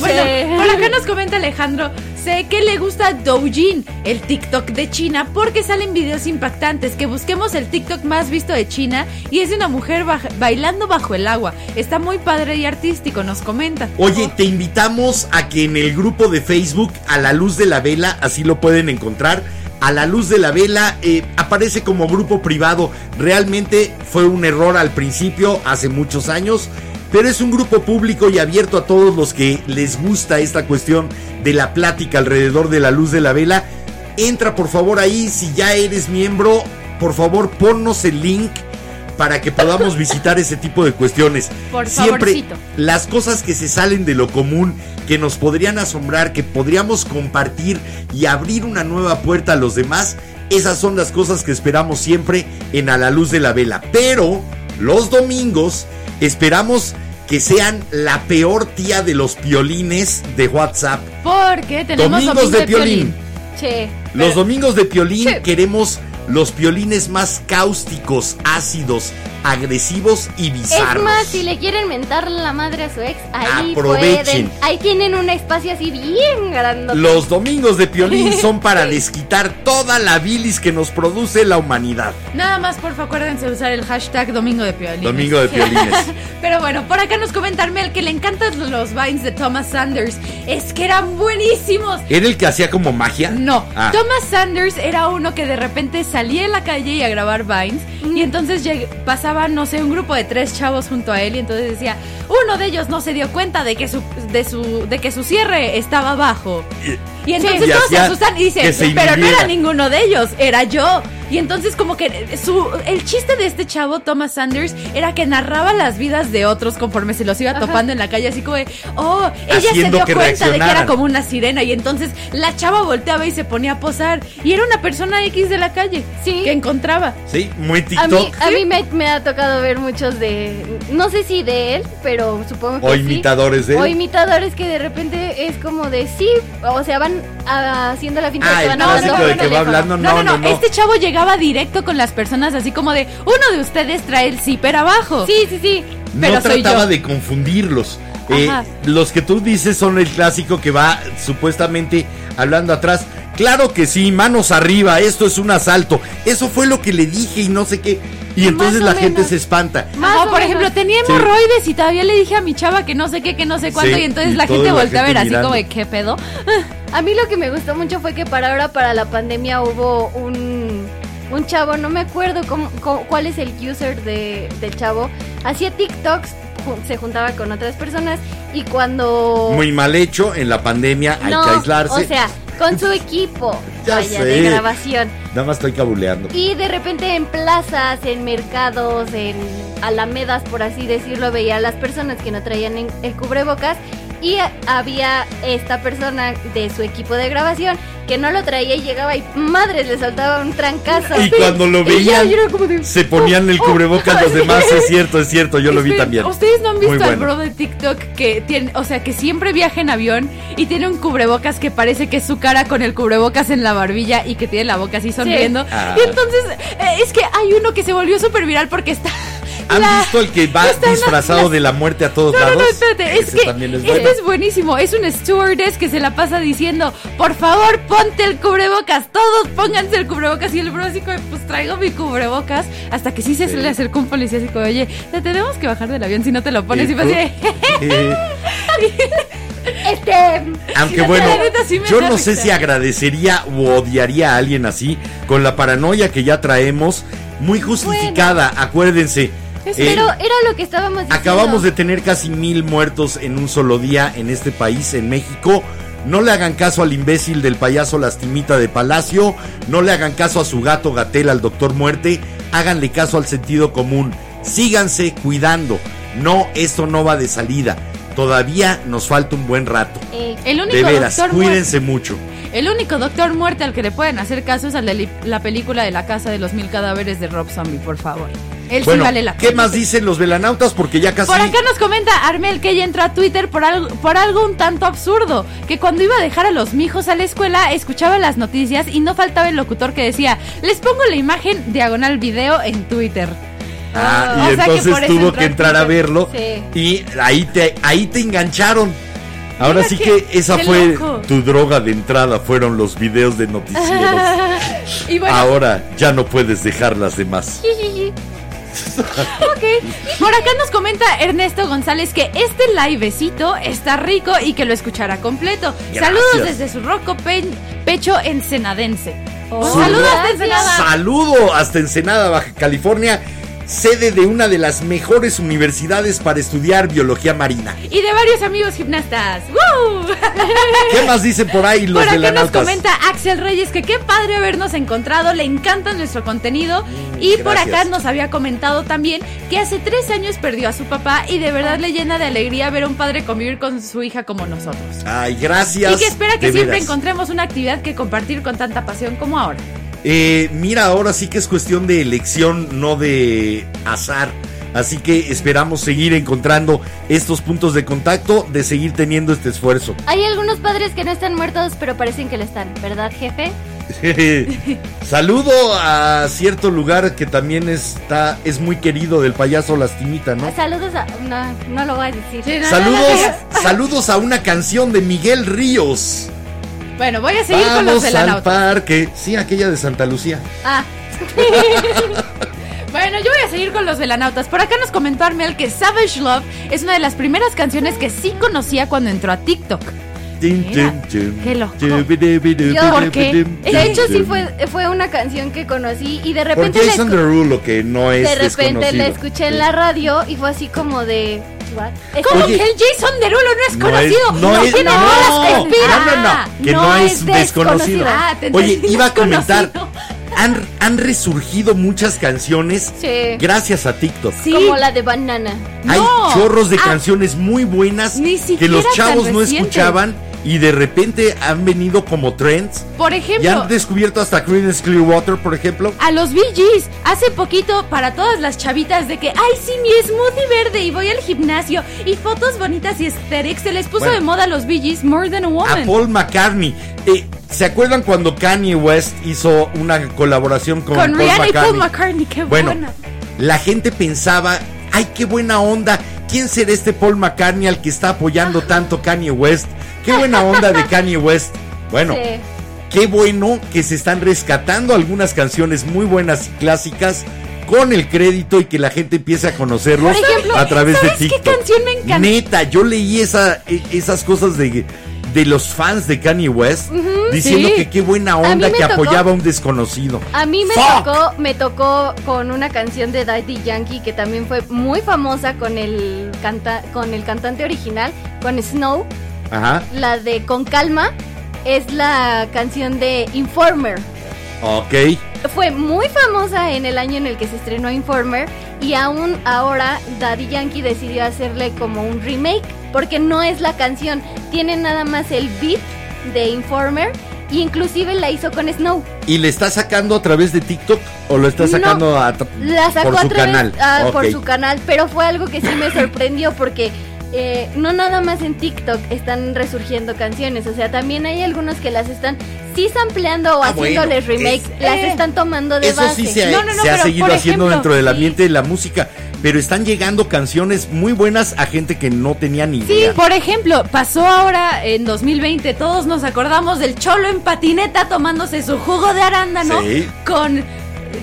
bueno, Sí. por acá nos comenta Alejandro, sé que le gusta Doujin, el TikTok de China, porque salen videos impactantes. Que busquemos el TikTok más visto de China y es de una mujer bailando bajo el agua. Está muy padre y artístico, nos comenta. Oye, te invitamos a que en el grupo de Facebook, a la luz de la vela, así lo pueden encontrar. A la luz de la vela eh, aparece como grupo privado. Realmente fue un error al principio, hace muchos años. Pero es un grupo público y abierto a todos los que les gusta esta cuestión de la plática alrededor de la luz de la vela. Entra por favor ahí, si ya eres miembro, por favor ponnos el link para que podamos visitar ese tipo de cuestiones. Por Siempre favorcito. las cosas que se salen de lo común, que nos podrían asombrar, que podríamos compartir y abrir una nueva puerta a los demás, esas son las cosas que esperamos siempre en A la Luz de la Vela. Pero los domingos esperamos que sean la peor tía de los piolines de WhatsApp. Porque tenemos Domingos domingo de piolín. Che. Los domingos de piolín queremos los piolines más cáusticos, ácidos, agresivos y Es bizarros. más, si le quieren mentar la madre a su ex, ahí Aprovechen. pueden. Ahí tienen un espacio así bien grande. Los domingos de piolín (laughs) son para desquitar toda la bilis que nos produce la humanidad. Nada más, porfa, acuérdense de usar el hashtag Domingo de Piolines. Domingo de piolines. (laughs) Pero bueno, por acá nos comenta Armel que le encantan los vines de Thomas Sanders. Es que eran buenísimos. ¿Era el que hacía como magia? No, Ah. Thomas Sanders era uno que de repente salía en la calle y a grabar vines y entonces pasaba, no sé, un grupo de tres chavos junto a él y entonces decía, uno de ellos no se dio cuenta de que su, de su, de que su cierre estaba abajo. Y entonces Y todos se asustan y dicen, pero no inhibiera". era ninguno de ellos, era yo. Y entonces como que su, el chiste de este chavo, Thomas Sanders, era que narraba las vidas de otros conforme se los iba topando en la calle, así como de, oh, ella se dio cuenta de que era como una sirena y entonces la chava volteaba y se ponía a posar y era una persona X de la calle Sí. que encontraba. Sí, muy A TikTok. mí, a mí me, me ha tocado ver muchos de. No sé si de él, pero supongo que. O sí. imitadores de él. O imitadores que de repente es como de sí. O sea, van haciendo la finta Ah, de que el van hablando de que va teléfono. hablando. No, no, no, este chavo llegaba directo con las personas así como de, uno de ustedes trae el zipper abajo. Sí, sí, sí. pero no soy trataba yo. de confundirlos. Eh, los que tú dices son el clásico que va supuestamente hablando atrás. Claro que sí, manos arriba, esto es un asalto. Eso fue lo que le dije y no sé qué. Y entonces la gente se espanta. Más o por menos. ejemplo, tenía Sí. hemorroides y todavía le dije a mi chava que no sé qué, que no sé cuánto, Sí, y entonces y la gente la voltea a ver así como de qué pedo. A mí lo que me gustó mucho fue que para ahora, para la pandemia, hubo un, un chavo, no me acuerdo cómo, cómo- cuál es el user de, del chavo, hacía TikToks, se juntaba con otras personas y cuando... Muy mal hecho, en la pandemia hay no, que aislarse. o sea, con su equipo (laughs) Ya vaya, sé. de grabación. Nada más estoy cabuleando. Y de repente en plazas, en mercados, en alamedas, por así decirlo, veía a las personas que no traían en- el cubrebocas y había esta persona de su equipo de grabación que no lo traía y llegaba y madres le saltaba un trancazo. Y cuando lo (laughs) veían, de, se ponían el oh, cubrebocas oh, los demás. Es (laughs) cierto, es cierto, yo lo vi también. Ustedes no han Muy visto al bueno. bro de TikTok que tiene, o sea, que siempre viaja en avión y tiene un cubrebocas que parece que es su cara con el cubrebocas en la barbilla y que tiene la boca así sonriendo. Ah. Y entonces, eh, es que hay uno que se volvió súper viral porque está. ¿Han la- visto el que va la- disfrazado de la muerte a todos No, no, lados? no, espérate, es que también es este bueno. es buenísimo. Es un stewardess que se la pasa diciendo, por favor, ponte el cubrebocas, todos pónganse el cubrebocas. Y el bro así como, pues traigo mi cubrebocas. Hasta que sí se Sí. le acercó un policía así como, oye, te tenemos que bajar del avión si no te lo pones. ¿Y Y fue así (laughs) Eh, (laughs) Este, Aunque bueno, sí yo no sé si agradecería o odiaría a alguien así, con la paranoia que ya traemos, muy justificada, acuérdense. Es- eh, pero era lo que estábamos diciendo. acabamos de tener casi mil muertos en un solo día en este país, en México. No le hagan caso al imbécil del payaso lastimita de Palacio, no le hagan caso a su gato Gatel, al doctor Muerte, háganle caso al sentido común, síganse cuidando. No, esto no va de salida. Todavía nos falta un buen rato. Eh, el único De veras, doctor cuídense mucho. muerte- el único doctor muerte al que le pueden hacer caso es al de la película de la casa de los mil cadáveres de Rob Zombie, por favor. Él Bueno, sí vale la ¿qué pena. más dicen los velanautas? Porque ya casi... Por acá nos comenta Armel que ella entró a Twitter por algo, por algo un tanto absurdo, que cuando iba a dejar a los mijos a la escuela escuchaba las noticias y no faltaba el locutor que decía, les pongo la imagen diagonal video en Twitter. Ah, Ah, y que entonces tuvo que entrar a verlo Sí. y ahí te, ahí te engancharon. Ahora Mira sí qué- que esa qué fue loco. tu droga de entrada, fueron los videos de (laughs) noticieros. y bueno, Ahora ya no puedes dejar las demás. Ok. Por acá nos comenta Ernesto González que este livecito está rico y que lo escuchará completo. Gracias. Saludos desde su roco pe- pecho ensenadense. Oh, Saludos de Ensenada. Saludo hasta Ensenada, Baja California. Sede de una de las mejores universidades para estudiar biología marina. Y de varios amigos gimnastas. ¡Woo! ¿Qué más dicen por ahí los Por acá nos velanautas? comenta Axel Reyes que qué padre habernos encontrado, le encanta nuestro contenido. y por acá nos había comentado también que hace tres años perdió a su papá y de verdad le llena de alegría ver a un padre convivir con su hija como nosotros. Ay, gracias. Y que espera que de siempre veras. encontremos una actividad que compartir con tanta pasión como ahora. Eh, mira, ahora sí que es cuestión de elección, no de azar. Así que esperamos seguir encontrando estos puntos de contacto, de seguir teniendo este esfuerzo. Hay algunos padres que no están muertos, pero parecen que lo están, ¿verdad, jefe? (laughs) Saludo a cierto lugar que también está es muy querido del payaso Lastimita, ¿no? Saludos a... No, no lo voy a decir. Sí, no, no, no Saludos, saludos a una canción de Miguel Ríos. Bueno, voy a seguir con los Vamos al velanautas. parque. Sí, aquella de Santa Lucía. Ah, (laughs) Bueno, yo voy a seguir con los velanautas. Por acá nos comentó Armel que Savage Love es una de las primeras canciones que sí conocía cuando entró a TikTok. Mira, qué loco. yo, ¿Por qué? de hecho sí fue, fue una canción que conocí y de Por repente, la, Jason escu- Derulo, que no es de repente la desconocido. escuché en la radio y fue así como de... ¿Cómo Oye, que el Jason Derulo no es No es- conocido? no es- tiene no, bolas que no, no, no, que no es desconocido. Ah, te Oye, iba a comentar, desconocido. han, han resurgido muchas canciones Sí. gracias a TikTok. Sí. Como la de Banana. Hay No. chorros de Ah. canciones muy buenas que los chavos no escuchaban y de repente han venido como trends Por y ejemplo, han descubierto hasta Creedence Clearwater, por ejemplo. a los Bee Gees, hace poquito para todas las chavitas de que, ay, sí, mi smoothie verde y voy al gimnasio y fotos bonitas y aesthetics, se les puso Bueno. de moda a los Bee Gees More Than a A Woman. Paul McCartney. Eh, ¿Se acuerdan cuando Kanye West hizo una colaboración con, Con Paul Rihanna y McCartney? Paul McCartney, qué Bueno, buena. la gente pensaba, ay, qué buena onda. ¿Quién será este Paul McCartney al que está apoyando tanto Kanye West? Qué buena onda de Kanye West. Bueno, Sí. qué bueno que se están rescatando algunas canciones muy buenas y clásicas con el crédito y que la gente empiece a conocerlos ejemplo, a través ¿sabes de qué TikTok. canción me encanta? Neta, yo leí esa, e- esas cosas de, de los fans de Kanye West diciendo sí. que qué buena onda que tocó- apoyaba a un desconocido. A mí me Fuck. tocó, me tocó con una canción de Daddy Yankee que también fue muy famosa con el canta, con el cantante original, con Snow, Ajá. la de Con calma, es la canción de Informer. Ok. Fue muy famosa en el año en el que se estrenó Informer y aún ahora Daddy Yankee decidió hacerle como un remake porque no es la canción, tiene nada más el beat de Informer e inclusive la hizo con Snow. ¿Y le está sacando a través de TikTok o lo está No, sacando a La sacó por su a través- canal? ah, por Ok. su canal, pero fue algo que sí me sorprendió porque eh, no nada más en TikTok están resurgiendo canciones, o sea, también hay algunos que las están sí sampleando o Ah, haciéndoles bueno, remake, es- las eh, están tomando de Eso base. sí se, ha- No, no, no, se ha pero, seguido por haciendo dentro del sí. ambiente de la música, pero están llegando canciones muy buenas a gente que no tenía ni Sí, idea. por ejemplo, pasó ahora en 2020, todos nos acordamos del cholo en patineta tomándose su jugo de arándano Sí. con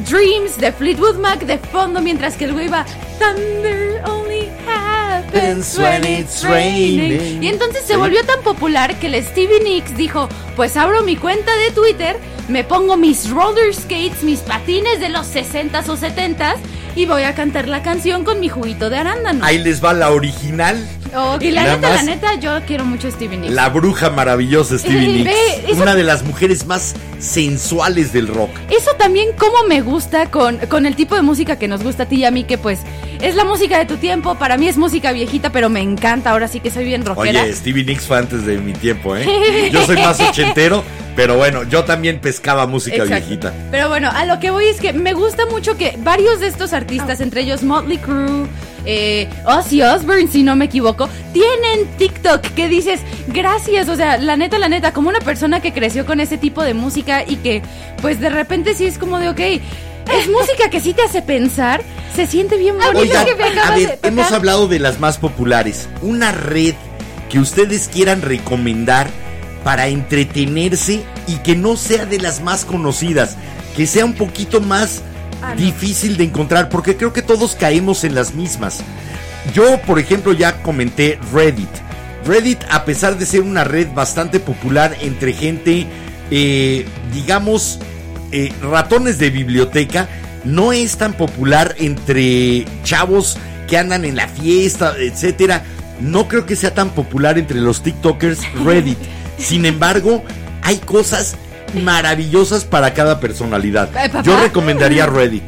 Dreams de Fleetwood Mac de fondo mientras que el güey va Thunder only happens when it's raining. Y entonces se Sí. volvió tan popular que el Stevie Nicks dijo, pues abro mi cuenta de Twitter, me pongo mis roller skates, mis patines de los 60s o 70s y voy a cantar la canción con mi juguito de arándano. Ahí les va la original, Y la Nada neta, la neta, yo quiero mucho a Stevie Nicks. la bruja maravillosa Stevie (laughs) Nicks, Ve, eso- una de las mujeres más sensuales del rock. Eso también como me gusta con, con el tipo de música que nos gusta a ti y a mí, que pues es la música de tu tiempo. Para mí es música viejita, pero me encanta. Ahora sí que soy bien rockera. Oye, Stevie Nicks fue antes de mi tiempo, ¿eh? (laughs) Yo soy más ochentero, pero bueno, yo también pescaba música Exacto. viejita. Pero bueno, a lo que voy es que me gusta mucho que varios de estos artistas, entre ellos Motley Crue, eh, Ozzy Osbourne, si no me equivoco, tienen TikTok que dices, gracias, o sea, la neta, la neta, como una persona que creció con ese tipo de música y que pues de repente sí es como de, ok, es (laughs) música que sí te hace pensar, se siente bien bonito. Oigan, que me a ver, hemos hablado de las más populares. Una red que ustedes quieran recomendar para entretenerse y que no sea de las más conocidas, que sea un poquito más Ah, no. difícil de encontrar, porque creo que todos caemos en las mismas. Yo, por ejemplo, ya comenté Reddit. Reddit, a pesar de ser una red bastante popular entre gente, eh, digamos, eh, ratones de biblioteca, no es tan popular entre chavos que andan en la fiesta, etcétera. No creo que sea tan popular entre los TikTokers (laughs) Reddit. Sin embargo, hay cosas maravillosas para cada personalidad. Papá. Yo recomendaría (laughs) Reddit.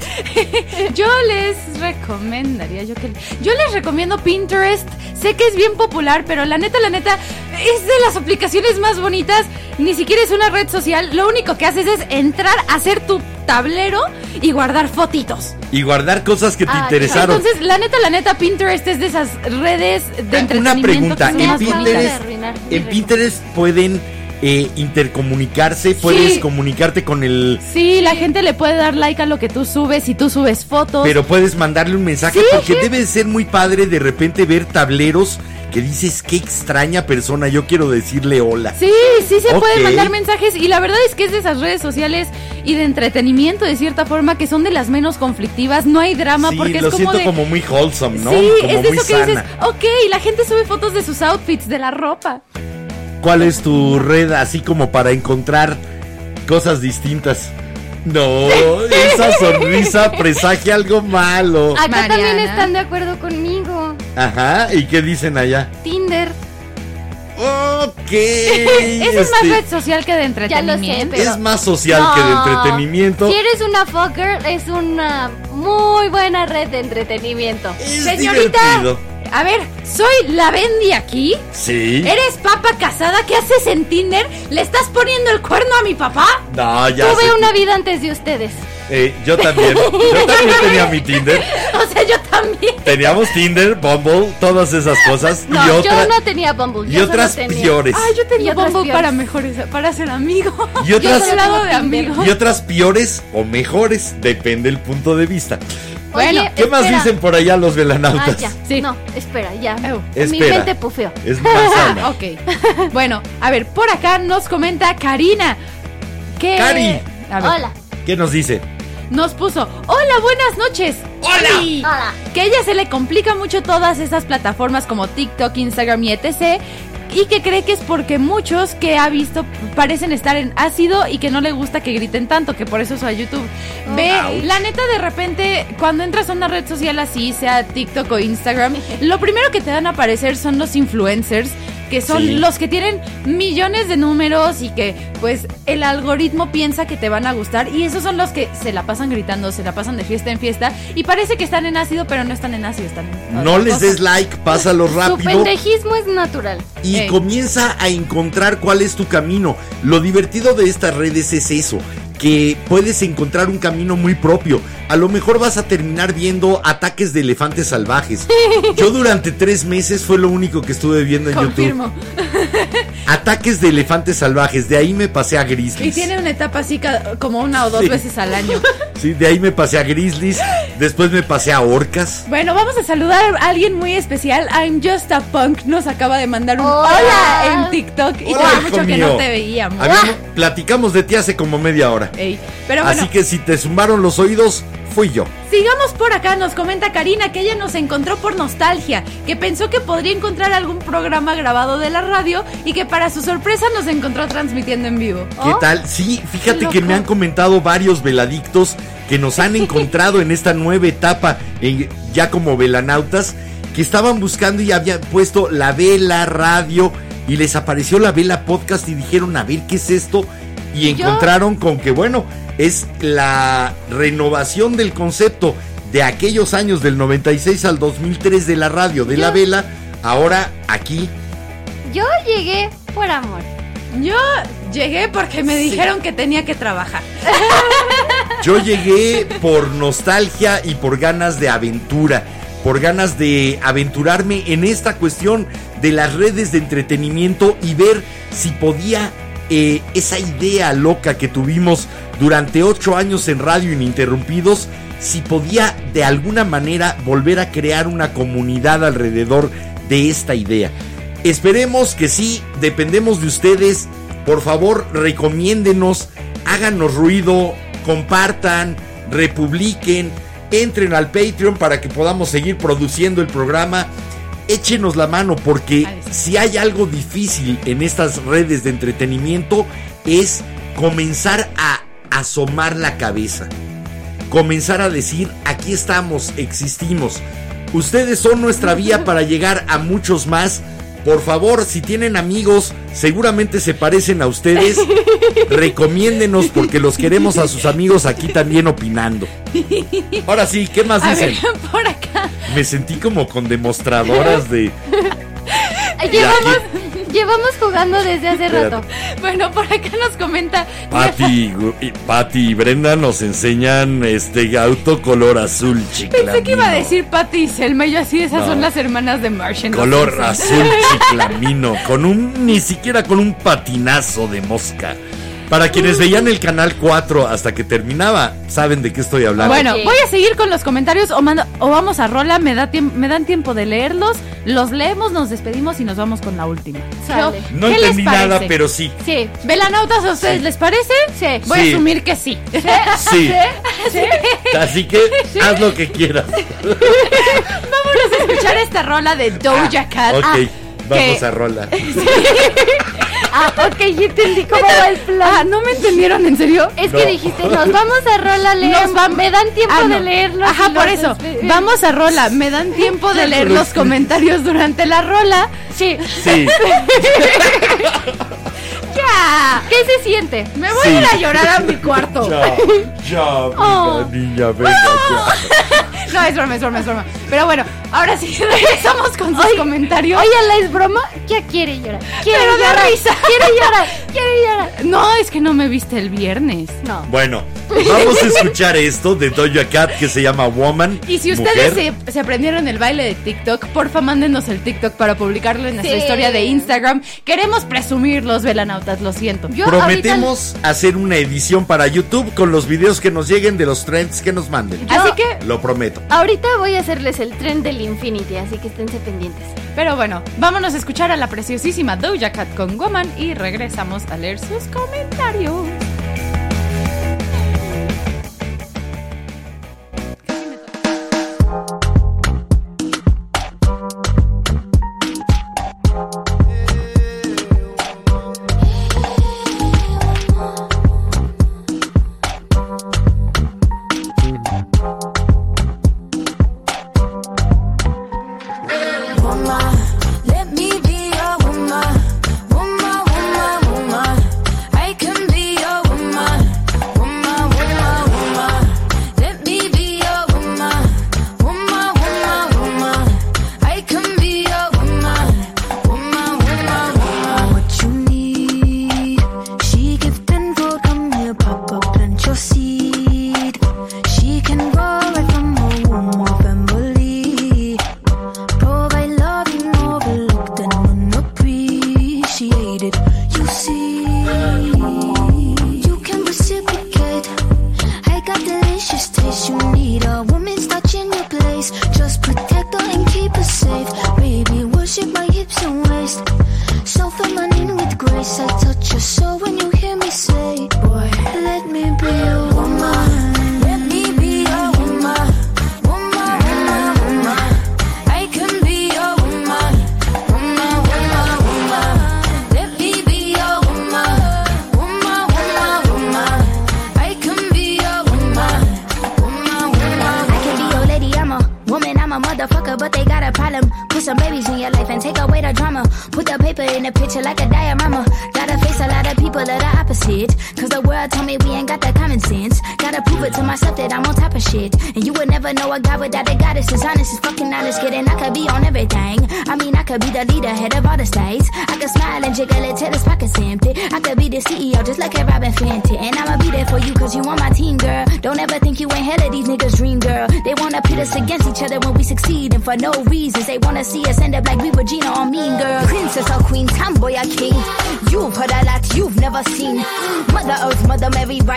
Yo les recomendaría, yo que yo les recomiendo Pinterest. Sé que es bien popular, pero la neta, la neta, es de las aplicaciones más bonitas. Ni siquiera es una red social. Lo único que haces es entrar a hacer tu tablero y guardar fotitos. Y guardar cosas que te Ah, interesaron. Entonces, la neta, la neta, Pinterest es de esas redes de Una entretenimiento pregunta, que son en más Pinterest- En. Pinterest pueden eh, intercomunicarse, puedes comunicarte con el... Sí, la gente le puede dar like a lo que tú subes y tú subes fotos. Pero puedes mandarle un mensaje Sí, porque sí. debe ser muy padre de repente ver tableros que dices, qué extraña persona, yo quiero decirle hola. Sí, sí se pueden mandar mensajes y la verdad es que es de esas redes sociales y de entretenimiento de cierta forma que son de las menos conflictivas, no hay drama Sí, porque lo es como siento de... como muy wholesome, ¿no? Sí, como es de muy eso que sana. dices, ok, la gente sube fotos de sus outfits, de la ropa. ¿Cuál es tu red así como para encontrar cosas distintas? No, (laughs) esa sonrisa presagia algo malo. Acá Mariana. también están de acuerdo conmigo. Ajá, ¿y qué dicen allá? Tinder. Ok. Esa (laughs) es más este, red social que de entretenimiento. pero- es más social que de entretenimiento. Si eres una fucker, es una muy buena red de entretenimiento. Es Señorita, divertido. A ver, soy la Bendy aquí. Sí. ¿Eres papa casada? ¿Qué haces en Tinder? ¿Le estás poniendo el cuerno a mi papá? No, ya Tuve sé. una vida antes de ustedes. Eh, yo también. Yo también (laughs) tenía mi Tinder. O sea, yo también. Teníamos Tinder, Bumble, todas esas cosas. No, y otra- yo no tenía Bumble. y yo otras tenía- peores. Ay, yo tenía Bumble peores. para mejores, para ser amigo. Y otras- Yo soy lado de Tinder. amigo. Y otras peores o mejores, depende del punto de vista. Bueno, Oye, ¿Qué más espera. dicen por allá los Ah, velanautas? ya. Sí. No, espera, ya. Eu. Mi Espera. mente pufeó. Es manzana. Ah, (laughs) ok. (laughs) Bueno, a ver, por acá nos comenta Karina. Que. Cari. A ver, Hola. ¿Qué nos dice? Nos puso, hola, buenas noches. Hola. Y Hola. Que a ella se le complica mucho todas esas plataformas como TikTok, Instagram y etc. Y que cree que es porque muchos que ha visto parecen estar en ácido y que no le gusta que griten tanto, que por eso es a YouTube. Ve, Ouch. la neta de repente, cuando entras a una red social así, sea TikTok o Instagram, (laughs) lo primero que te dan a aparecer son los influencers, que son Sí. los que tienen millones de números y que pues el algoritmo piensa que te van a gustar y esos son los que se la pasan gritando, se la pasan de fiesta en fiesta y parece que están en ácido, pero no están en ácido, están en No les cosa. des like, pásalo Su rápido. pendejismo es natural. y Ey. comienza a encontrar cuál es tu camino. Lo divertido de estas redes es eso, que puedes encontrar un camino muy propio. A lo mejor vas a terminar viendo ataques de elefantes salvajes. (laughs) Yo durante tres meses fue lo único que estuve viendo en Confirmo. YouTube. (laughs) Ataques de elefantes salvajes. De ahí me pasé a Y grizzlies. tiene una etapa así como una o dos Sí. veces al año. (laughs) Sí, de ahí me pasé a grizzlies. Después me pasé a orcas. Bueno, vamos a saludar a alguien muy especial. I'm Just a Punk nos acaba de mandar un hola, Hola. en TikTok y Hola, tenía mucho que mío. no te veíamos. Habíamos- platicamos de ti hace como media hora. Ey, Pero bueno, Así que si te zumbaron los oídos, fui yo. sigamos por acá. Nos comenta Karina que ella nos encontró por nostalgia, que pensó que podría encontrar algún programa grabado de la radio y que para su sorpresa nos encontró transmitiendo en vivo. ¿Qué Oh, tal? Sí, fíjate que me han comentado varios veladictos que nos han (laughs) encontrado en esta nueva etapa, en- ya como velanautas, que estaban buscando y habían puesto la vela radio y les apareció la vela podcast y dijeron, a ver, ¿qué es esto? Y Yo- encontraron con que, bueno, es la renovación del concepto de aquellos años del 96 al 2003 de la radio, de la vela, ahora aquí. Yo llegué por amor. Yo llegué porque me dijeron que tenía que trabajar. (laughs) Yo llegué por nostalgia y por ganas de aventura, por ganas de aventurarme en esta cuestión de las redes de entretenimiento y ver si podía eh, esa idea loca que tuvimos durante ocho años en Radio Ininterrumpidos, si podía de alguna manera volver a crear una comunidad alrededor de esta idea. Esperemos que sí, dependemos de ustedes. Por favor, recomiéndenos, háganos ruido, compartan, republiquen, entren al Patreon para que podamos seguir produciendo el programa. Échenos la mano porque si hay algo difícil en estas redes de entretenimiento es comenzar a asomar la cabeza. comenzar a decir, aquí estamos, existimos. Ustedes son nuestra vía (laughs) para llegar a muchos más. Por favor, si tienen amigos, seguramente se parecen a ustedes, (laughs) recomiéndenos porque los queremos a sus amigos aquí también opinando. Ahora sí, ¿qué más A dicen? ver, por acá. Me sentí como con demostradoras de... (laughs) Llevamos, llevamos jugando desde hace rato. Bueno, por acá nos comenta. Pati y, Pati y Brenda nos enseñan este auto color azul, chiclamino. Pensé que iba a decir Patty y Selma y yo así, esas No. son las hermanas de Martian. Color (laughs) azul chiclamino, con un, ni siquiera con un patinazo de mosca. Para quienes veían el canal 4 hasta que terminaba, saben de qué estoy hablando. Bueno, voy a seguir con los comentarios o, mando- o vamos a rola, me, da me dan tiempo de leerlos, los leemos, nos despedimos y nos vamos con la última. Sale. no ¿qué les entendí nada, pero sí. Sí. ¿Velanautas a ustedes les parece? Sí. Voy Sí. a asumir que sí. Sí. (laughs) Así que haz lo que quieras. (laughs) Vámonos a escuchar esta rola de Doja Cat. Ok, Ah, vamos que- a rola. (laughs) Ah, ok, ya entendí cómo va el plan. Ah, ¿no me entendieron? ¿En serio? Es No. que dijiste, nos vamos a rola a leer. Nos Me dan tiempo Ah, no. de leerlo. Ajá, por eso. Vamos a rola. Me dan (laughs) tiempo de leer los comentarios durante la rola. Sí. Sí, (laughs) ¿Qué se siente? Me voy Sí. a ir a llorar a mi cuarto. ya, ya, (laughs) Oh. niña, venga. (laughs) No, es broma, es broma, es broma. Pero bueno, ahora sí (laughs) regresamos con sus comentarios. Oye, ¿la es broma? Ya quiere llorar. Quiere Pero llorar. risa. Quiere llorar. Quiere llorar. No, es que no me viste el viernes. No. Bueno, vamos a escuchar esto de Doja Cat que se llama Woman. Y si ustedes se, se aprendieron el baile de TikTok, porfa, mándenos el TikTok para publicarlo en nuestra Sí. historia de Instagram. Queremos presumir los velanautas, lo siento. Yo Prometemos hacer una edición para YouTube con los videos que nos lleguen de los trends que nos manden. Yo- Así que, Lo prometo. Ahorita, voy a hacerles el tren del Infinity, así que esténse pendientes. pero bueno, vámonos a escuchar a la preciosísima Doja Cat con Woman y regresamos a leer sus comentarios.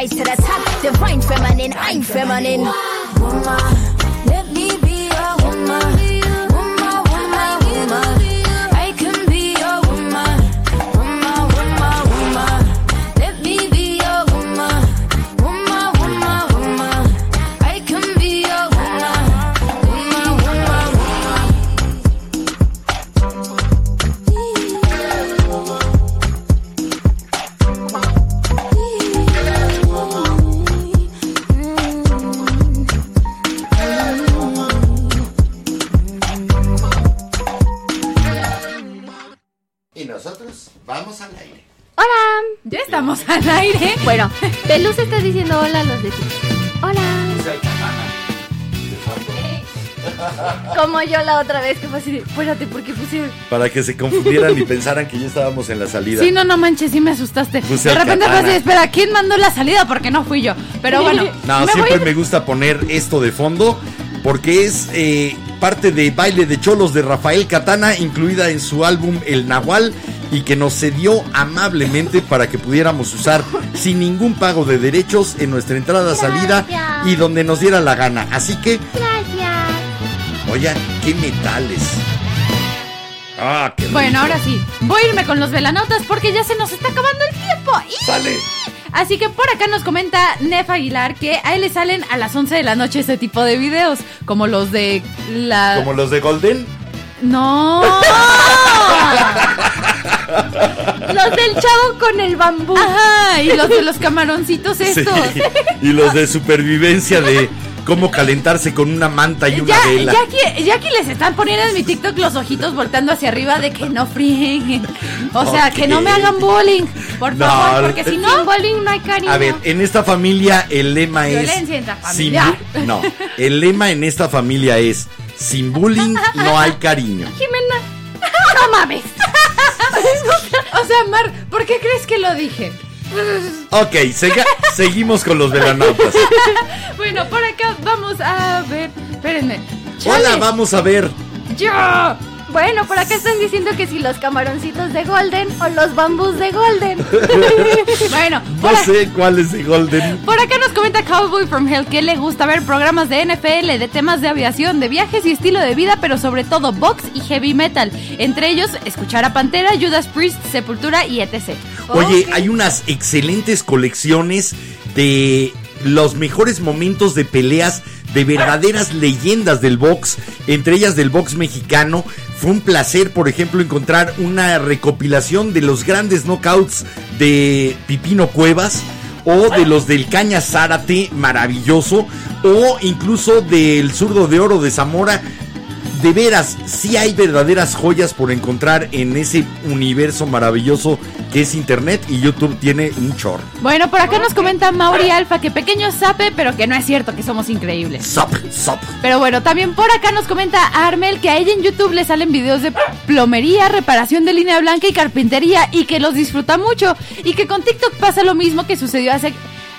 Rise to the top. Divine feminine, I'm feminine. woman. Como yo la otra vez que fue así de, espérate, ¿por qué pusieron? Para que se confundieran y pensaran que ya estábamos en la salida. Sí, no, no manches, sí me asustaste. Puse de repente fue así, espera, ¿quién mandó la salida? Porque no fui yo. Pero bueno, No, me siempre voy- me gusta poner esto de fondo porque es eh, parte de Baile de Cholos de Rafael Katana, incluida en su álbum El Nahual y que nos cedió amablemente para que pudiéramos usar sin ningún pago de derechos en nuestra entrada salida Gracias. y donde nos diera la gana. Así que, Gracias. oigan, qué metales. Ah, qué Bueno, ahora sí, voy a irme con los velanautas porque ya se nos está acabando el tiempo. ¡Y! Sale. Así que por acá nos comenta Nef Aguilar que a él le salen a las 11 de la noche ese tipo de videos, como los de la... Como los de Golden. No. (laughs) Los del chavo con el bambú. Ajá, y los de los (laughs) camaroncitos estos. Sí, y los de supervivencia de cómo calentarse con una manta y una Ya, vela. ya, aquí, ya aquí les están poniendo en mi TikTok los ojitos voltando hacia arriba de que no frieguen. O sea, que no me hagan bullying, por No, favor, porque si Sin no... bowling no hay cariño. A ver, en esta familia el lema Violencia es. intrafamiliar. sin no, el lema en esta familia es: sin bullying no hay cariño. (laughs) Jimena. No mames. (laughs) O sea, Mar, ¿por qué crees que lo dije? Ok, sega- seguimos con los velanautas. Bueno, por acá vamos a ver. Espérenme. Hola, vamos a ver. Yo. Bueno, por acá están diciendo que si los camaroncitos de Golden o los bambús de Golden. (laughs) Bueno, No a- sé cuál es de Golden. por acá nos comenta Cowboy from Hell que le gusta ver programas de NFL, de temas de aviación, de viajes y estilo de vida, pero sobre todo box y heavy metal. Entre ellos, escuchar a Pantera, Judas Priest, Sepultura y etc. Oye, hay unas excelentes colecciones de los mejores momentos de peleas de verdaderas leyendas del box, entre ellas del box mexicano. Fue un placer, por ejemplo, encontrar una recopilación de los grandes knockouts de Pipino Cuevas o de los del Caña Zárate, maravilloso, o incluso del zurdo de oro de Zamora. De veras, sí hay verdaderas joyas por encontrar en ese universo maravilloso que es Internet y YouTube tiene un chorro. Bueno, por acá nos comenta Mauri Alfa que pequeño sape, pero que no es cierto, que somos increíbles. Sop, sop. Pero bueno, también por acá nos comenta Armel que a ella en YouTube le salen videos de plomería, reparación de línea blanca y carpintería y que los disfruta mucho. Y que con TikTok pasa lo mismo que sucedió hace,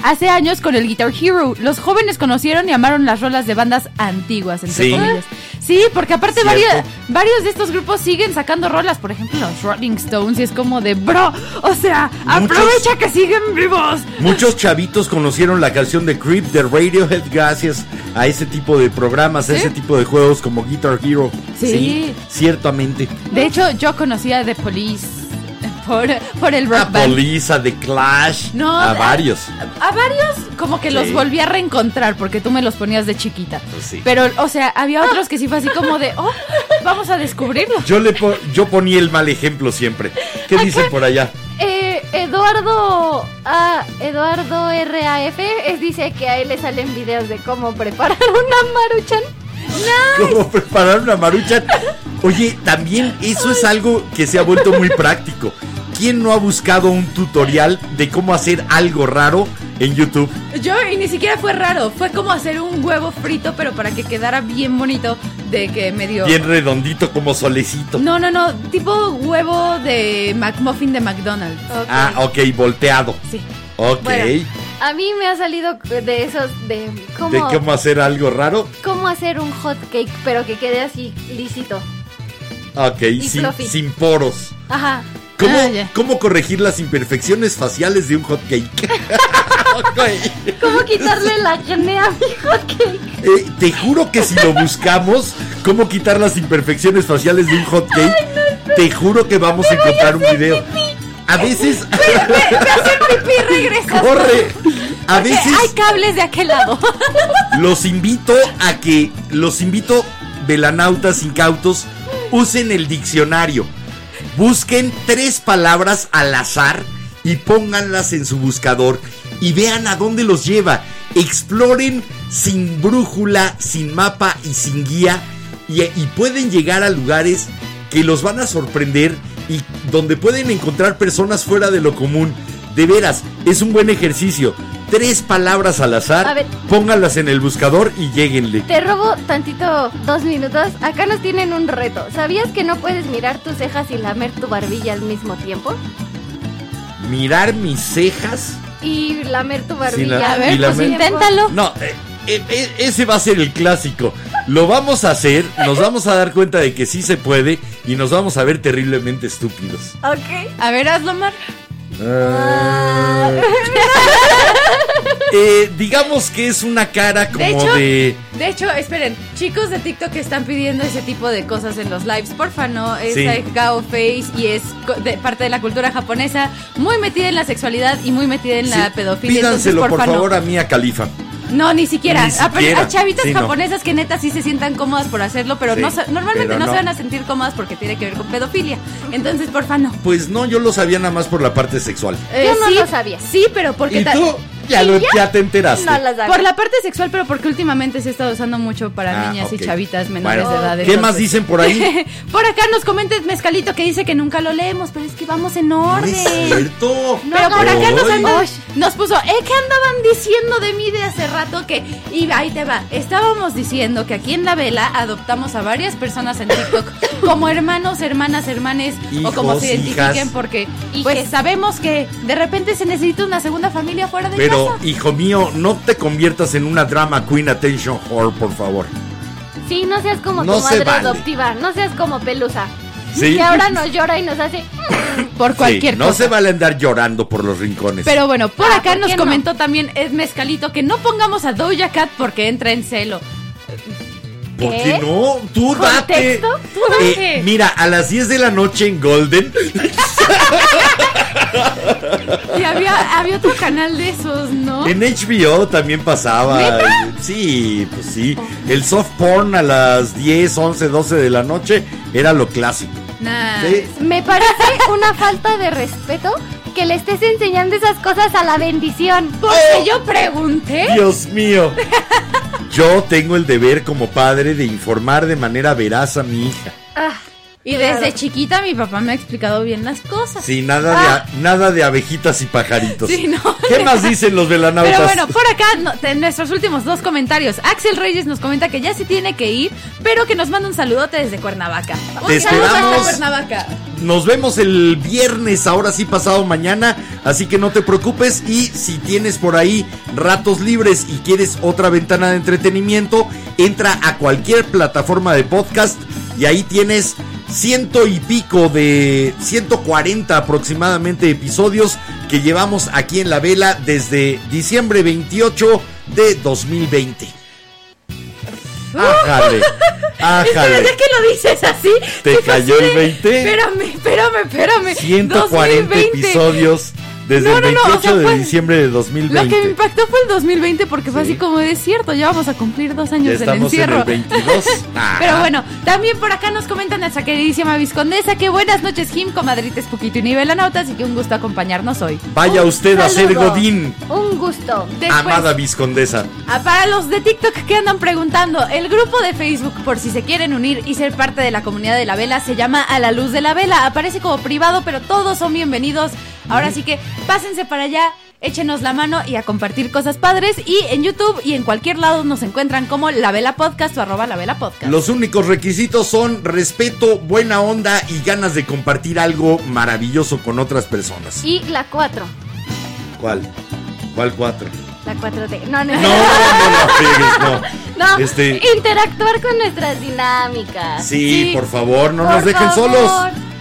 hace años con el Guitar Hero. Los jóvenes conocieron y amaron las rolas de bandas antiguas, entre Sí. comillas. Sí, porque aparte varios, varios de estos grupos siguen sacando rolas, por ejemplo los Rolling Stones, y es como de bro, o sea, Muchos- aprovecha que siguen vivos. Muchos chavitos conocieron la canción de Creep de Radiohead gracias a ese tipo de programas, a ¿Sí? ese tipo de juegos como Guitar Hero. Sí. ciertamente. De hecho, yo conocía The Police por, por el rock A band. The Clash, No, a varios. A varios como que los volví a reencontrar porque tú me los ponías de chiquita. Pues sí. Pero, o sea, había otros que sí fue así como de, oh, vamos a descubrirlo. Yo le po- yo ponía el mal ejemplo siempre. ¿Qué dicen por allá? Eh, Eduardo ah, Eduardo RAF es, dice que a él le salen videos de cómo preparar una maruchan. ¿Cómo preparar una maruchan? Oye, también eso es algo que se ha vuelto muy práctico. ¿Quién no ha buscado un tutorial de cómo hacer algo raro en YouTube? Yo, y ni siquiera fue raro, fue como hacer un huevo frito, pero para que quedara bien bonito, de que medio... Bien redondito como solecito. No, no, no, tipo huevo de McMuffin de McDonald's. Ah, ok, volteado. Sí. Ok. Bueno. A mí me ha salido de esos de cómo, ¿De cómo hacer algo raro? cómo hacer un hot cake, pero que quede así lisito. Ok, sin, sin poros. Ajá. ¿Cómo, Ah, cómo corregir las imperfecciones faciales de un hot cake? (laughs) ¿Cómo quitarle la acné a mi hot cake? Eh, te juro que si lo buscamos, cómo quitar las imperfecciones faciales de un hot cake, te juro que vamos a encontrar un video. A (laughs) veces, Pipí, regresa. corre. A veces Hay cables de aquel lado. (laughs) los invito a que, los invito, velanautas incautos, usen el diccionario. Busquen tres palabras al azar y pónganlas en su buscador y vean a dónde los lleva. Exploren sin brújula, sin mapa y sin guía y, y pueden llegar a lugares que los van a sorprender y donde pueden encontrar personas fuera de lo común. De veras, es un buen ejercicio. Tres palabras al azar, A ver. pónganlas en el buscador y lleguenle. Te robo tantito dos minutos. Acá nos tienen un reto. ¿Sabías que no puedes mirar tus cejas y lamer tu barbilla al mismo tiempo? Mirar mis cejas. Y lamer tu barbilla. la- A ver, la pues inténtalo. No, eh, eh, eh, ese va a ser el clásico. Lo vamos a hacer, nos vamos a dar cuenta de que sí se puede y nos vamos a ver terriblemente estúpidos. Ok. A ver, hazlo, Mar. Ah. (laughs) Eh, digamos que es una cara como De hecho, de... de hecho, esperen, chicos de TikTok están pidiendo ese tipo de cosas en los lives, porfa, no, es Sí. Gao Face y es de parte de la cultura japonesa, muy metida en la sexualidad y muy metida en la pedofilia. entonces, Pídanselo, por no. favor, a Mía Califa. No, ni siquiera. Ni A- siquiera. A, chavitas Sí, no. japonesas que neta sí se sientan cómodas por hacerlo, pero Sí, no, normalmente pero no, no. se van a sentir cómodas porque tiene que ver con pedofilia. Entonces, porfa, no. Pues no, yo lo sabía nada más por la parte sexual. Yo no sí, lo sabía. Sí, pero porque... ¿Y tú? Ya, lo, ya te enteraste. No las hago. Por la parte sexual, pero porque últimamente se está usando mucho para Ah, niñas y chavitas menores Bueno, de edad. ¿Qué entonces- más dicen por ahí? (laughs) Por acá nos comenta Mezcalito que dice que nunca lo leemos, pero es que vamos en No orden. es cierto. Pero por acá nos, andan- nos puso, ¿eh? ¿Qué andaban diciendo de mí de hace rato? Que, y ahí te va, estábamos diciendo que aquí en La Vela adoptamos a varias personas en TikTok (laughs) como hermanos, hermanas, hermanes, o como se identifiquen, hijas. porque pues sabemos que de repente se necesita una segunda familia fuera de Pero, casa. hijo mío, no te conviertas en una drama queen attention whore, por favor. Sí, no seas como No tu se madre vale. adoptiva. No seas como Pelusa. Sí. Que ahora nos llora y nos hace. (laughs) Por cualquier Sí, no cosa. se vale andar llorando por los rincones. Pero bueno, por Ah, acá ¿por nos no? comentó también Ed Mezcalito que no pongamos a Doja Cat porque entra en celo. ¿Por ¿Qué? no? Tú date. Tú date. Eh, mira, a las 10 de la noche en Golden. Y había, había otro canal de esos, ¿no? En HBO también pasaba. ¿Neta? Sí, pues sí. El soft porn a las 10, 11, 12 de la noche era lo clásico. Nah. Sí. Me parece una falta de respeto que le estés enseñando esas cosas a la bendición. Porque yo pregunté. Dios mío. (laughs) Yo tengo el deber como padre de informar de manera veraz a mi hija. Ah, Y desde chiquita mi papá me ha explicado bien las cosas. Sí, nada, de, a- nada de abejitas y pajaritos. Ah. Sí, no. ¿Qué más dicen los velanautas? Pero bueno, por acá, no- de nuestros últimos dos comentarios. Axel Reyes nos comenta que ya se tiene que ir, pero que nos manda un saludote desde Cuernavaca. Te saludo hasta esperamos. Cuernavaca. Nos vemos el viernes, ahora sí pasado mañana, así que no te preocupes y si tienes por ahí ratos libres y quieres otra ventana de entretenimiento, entra a cualquier plataforma de podcast y ahí tienes ciento y pico de 140 aproximadamente episodios que llevamos aquí en la vela desde diciembre 28 de 2020. Ájale, (laughs) ájale. Espérate que lo dices así. ¿Te cayó el de, 20? Espérame, espérame, espérame. 140 2020. episodios desde No, el no, no, 28 o sea, de fue- diciembre de Lo que me 2020. impactó fue el 2020 porque fue Sí. así como de cierto, ya vamos a cumplir dos años del en encierro. el 22. Ah. Pero bueno, también por acá nos comenta nuestra queridísima viscondesa que buenas noches, Jim, comadrites Puquito y Nivelanautas y que un gusto acompañarnos hoy. Vaya un usted a ser saludo. Godín, Un gusto. Después, amada viscondesa. ah, para los de TikTok que andan preguntando, el grupo de Facebook, por si se quieren unir y ser parte de la comunidad de la vela, se llama A la Luz de la Vela. Aparece como privado, pero todos son bienvenidos. Ahora sí que pásense para allá. Échenos la mano y a compartir cosas padres. Y en YouTube y en cualquier lado nos encuentran como La Vela Podcast o arroba La Vela Podcast. Los únicos requisitos son respeto, buena onda y ganas de compartir algo maravilloso con otras personas. Y la 4. ¿Cuál? ¿Cuál cuatro? La 4T. No, no, No, no, no, no. (laughs) No, Este, interactuar con nuestras dinámicas. sí, sí. por favor, no Por nos dejen favor. solos.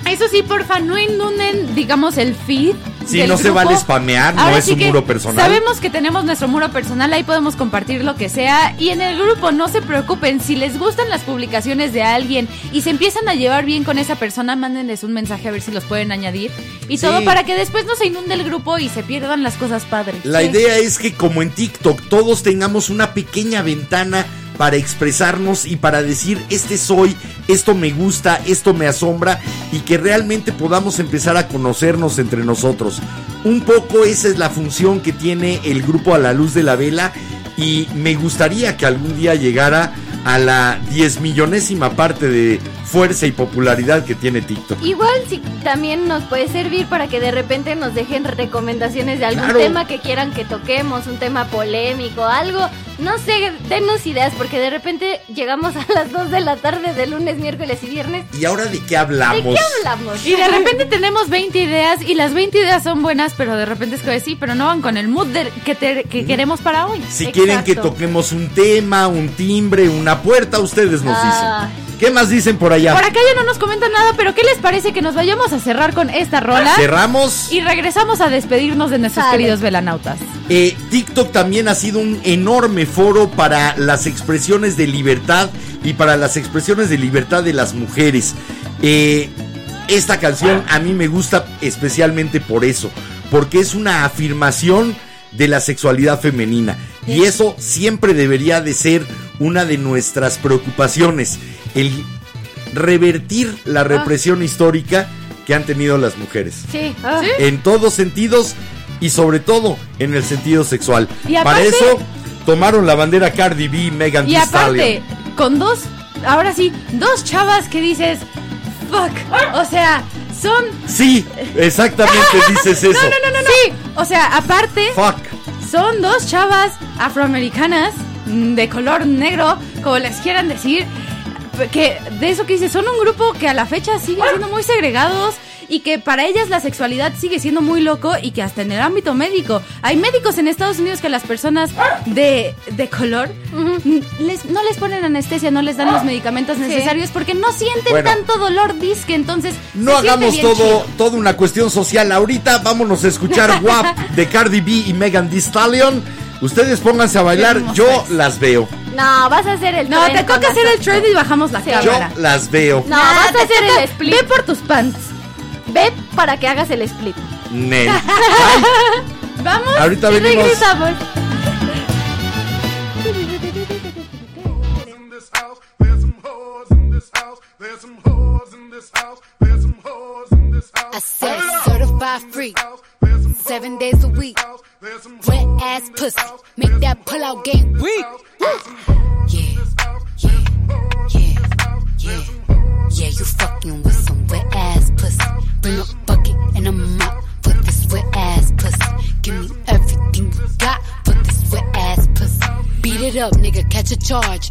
Eso sí, porfa, no inunden, digamos, el feed. Sí, del no se grupo. vale spamear, no Ahora es sí un muro personal. Sabemos que tenemos nuestro muro personal, ahí podemos compartir lo que sea. Y en el grupo, no se preocupen, si les gustan las publicaciones de alguien y se empiezan a llevar bien con esa persona, mándenles un mensaje a ver si los pueden añadir. Y Sí. todo para que después no se inunde el grupo y se pierdan las cosas padres. La Sí. idea es que como en TikTok todos tengamos una pequeña ventana para expresarnos y para decir este soy, esto me gusta, esto me asombra y que realmente podamos empezar a conocernos entre nosotros. Un poco esa es la función que tiene el grupo a la luz de la vela y me gustaría que algún día llegara a la diez millonésima parte de fuerza y popularidad que tiene TikTok. Igual si también nos puede servir para que de repente nos dejen recomendaciones de algún Claro. tema que quieran que toquemos, un tema polémico, algo. No sé, denos ideas porque de repente llegamos a las 2 de la tarde de lunes, miércoles y viernes. ¿Y ahora de qué ¿De hablamos? qué hablamos? Y de repente tenemos 20 ideas y las 20 ideas son buenas, pero de repente es que sí, pero no van con el mood de- que, te- que queremos para hoy. Si quieren que toquemos un tema, un timbre, una puerta, ustedes nos Ah. dicen. ¿Qué más dicen por allá? Por acá ya no nos comentan nada, pero ¿qué les parece que nos vayamos a cerrar con esta rola? Cerramos. Y regresamos a despedirnos de nuestros queridos velanautas. Eh, TikTok también ha sido un enorme foro para las expresiones de libertad y para las expresiones de libertad de las mujeres. Eh, esta canción a mí me gusta especialmente por eso, porque es una afirmación de la sexualidad femenina. Y eso siempre debería de ser una de nuestras preocupaciones, el revertir la represión histórica que han tenido las mujeres Sí. ah. en todos sentidos y sobre todo en el sentido sexual. Y Para aparte- eso tomaron la bandera Cardi B, Megan Y Thee Stallion. aparte, con dos, ahora sí, dos chavas que dices, fuck, o sea, son... Sí, exactamente dices (laughs) eso. No, no, no, no, no. Sí, o sea, aparte, Fuck. Son dos chavas afroamericanas de color negro, como les quieran decir, que de eso que dices, son un grupo que a la fecha siguen siendo muy segregados y que para ellas la sexualidad sigue siendo muy loco y que hasta en el ámbito médico hay médicos en Estados Unidos que a las personas de, de color les, no les ponen anestesia, no les dan los medicamentos necesarios porque no sienten Bueno. tanto dolor disque, entonces No hagamos bien todo, toda una cuestión social ahorita. Vámonos a escuchar (laughs) WAP de Cardi B y Megan Thee Stallion. Ustedes pónganse a bailar, yo las veo. No, vas a hacer el No, te toca hacer el trend y bajamos la Sí. Yo cámara. las veo. No, vas a hacer toca- el split. Ve por tus pants. Ve para que hagas el split. Nel. (laughs) Vamos. ahorita Y venimos. regresamos. in this house. There's some whores in this house. There's some whores in this house. There's some whores in this house. I said certified some seven days a week. there's some Wet ass pussy, make that pull out game weak. Yeah, yeah, yeah, yeah. Yeah, you fucking with some wet ass pussy. Bring a bucket and a mop for this wet ass pussy. Give me everything you got for this wet ass pussy. Beat it up, nigga, catch a charge.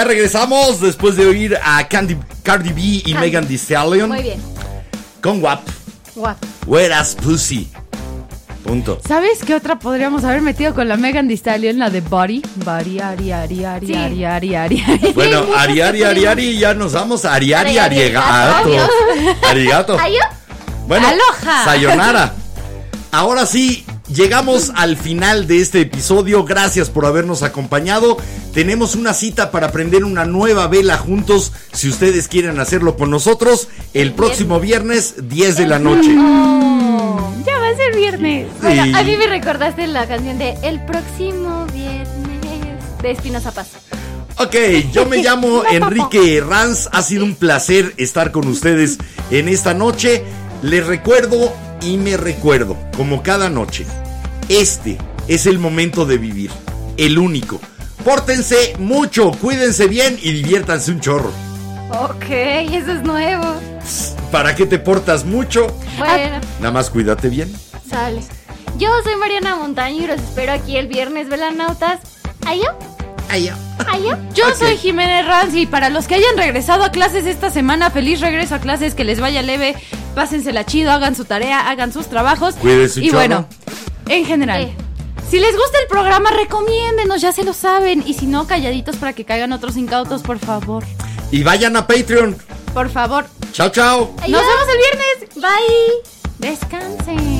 Ya regresamos después de oír a Candy, Cardi B y Megan Thee Stallion Muy bien. con WAP. Guapo. Whereas Pussy. Punto. ¿Sabes qué otra podríamos haber metido con la Megan Thee Stallion? La de Body. Body, Ari, Ari, Ari, Sí. Ari, Ari, Ari, Ari. Bueno, Ariari, Ariari, ya nos vamos a Ariari, Ariari, Ariegato. adiós. Arigato. ¿Ay, yo? Bueno, Aloha. sayonara. Ahora sí, llegamos al final de este episodio. Gracias por habernos acompañado. Tenemos una cita para prender una nueva vela juntos. Si ustedes quieren hacerlo con nosotros, el próximo viernes, 10 de la noche. Ya va a ser viernes. Bueno, Sí. a mí me recordaste la canción de El próximo viernes de Espinoza Paz. Ok, yo me (laughs) llamo Enrique Ranz. Ha sido un placer estar con ustedes en esta noche. Les recuerdo y me recuerdo, como cada noche, este es el momento de vivir, el único. Pórtense mucho, cuídense bien y diviértanse un chorro. Ok, eso es nuevo. ¿Para qué te portas mucho? Bueno, Nada más cuídate bien. sale. Yo soy Mariana Montaño y los espero aquí el viernes, velanautas. ¿Ay, yo? Ay, ¿Ay, yo? (laughs) Soy Jiménez Ranz y para los que hayan regresado a clases esta semana, feliz regreso a clases, que les vaya leve, pásensela chido, hagan su tarea, hagan sus trabajos. Cuídense Y bueno, en general. Eh. Si les gusta el programa, recomiéndenos, ya se lo saben. Y si no, calladitos para que caigan otros incautos, por favor. Y vayan a Patreon. Por favor. Chao, chao. Nos vemos el viernes. Bye. Descansen.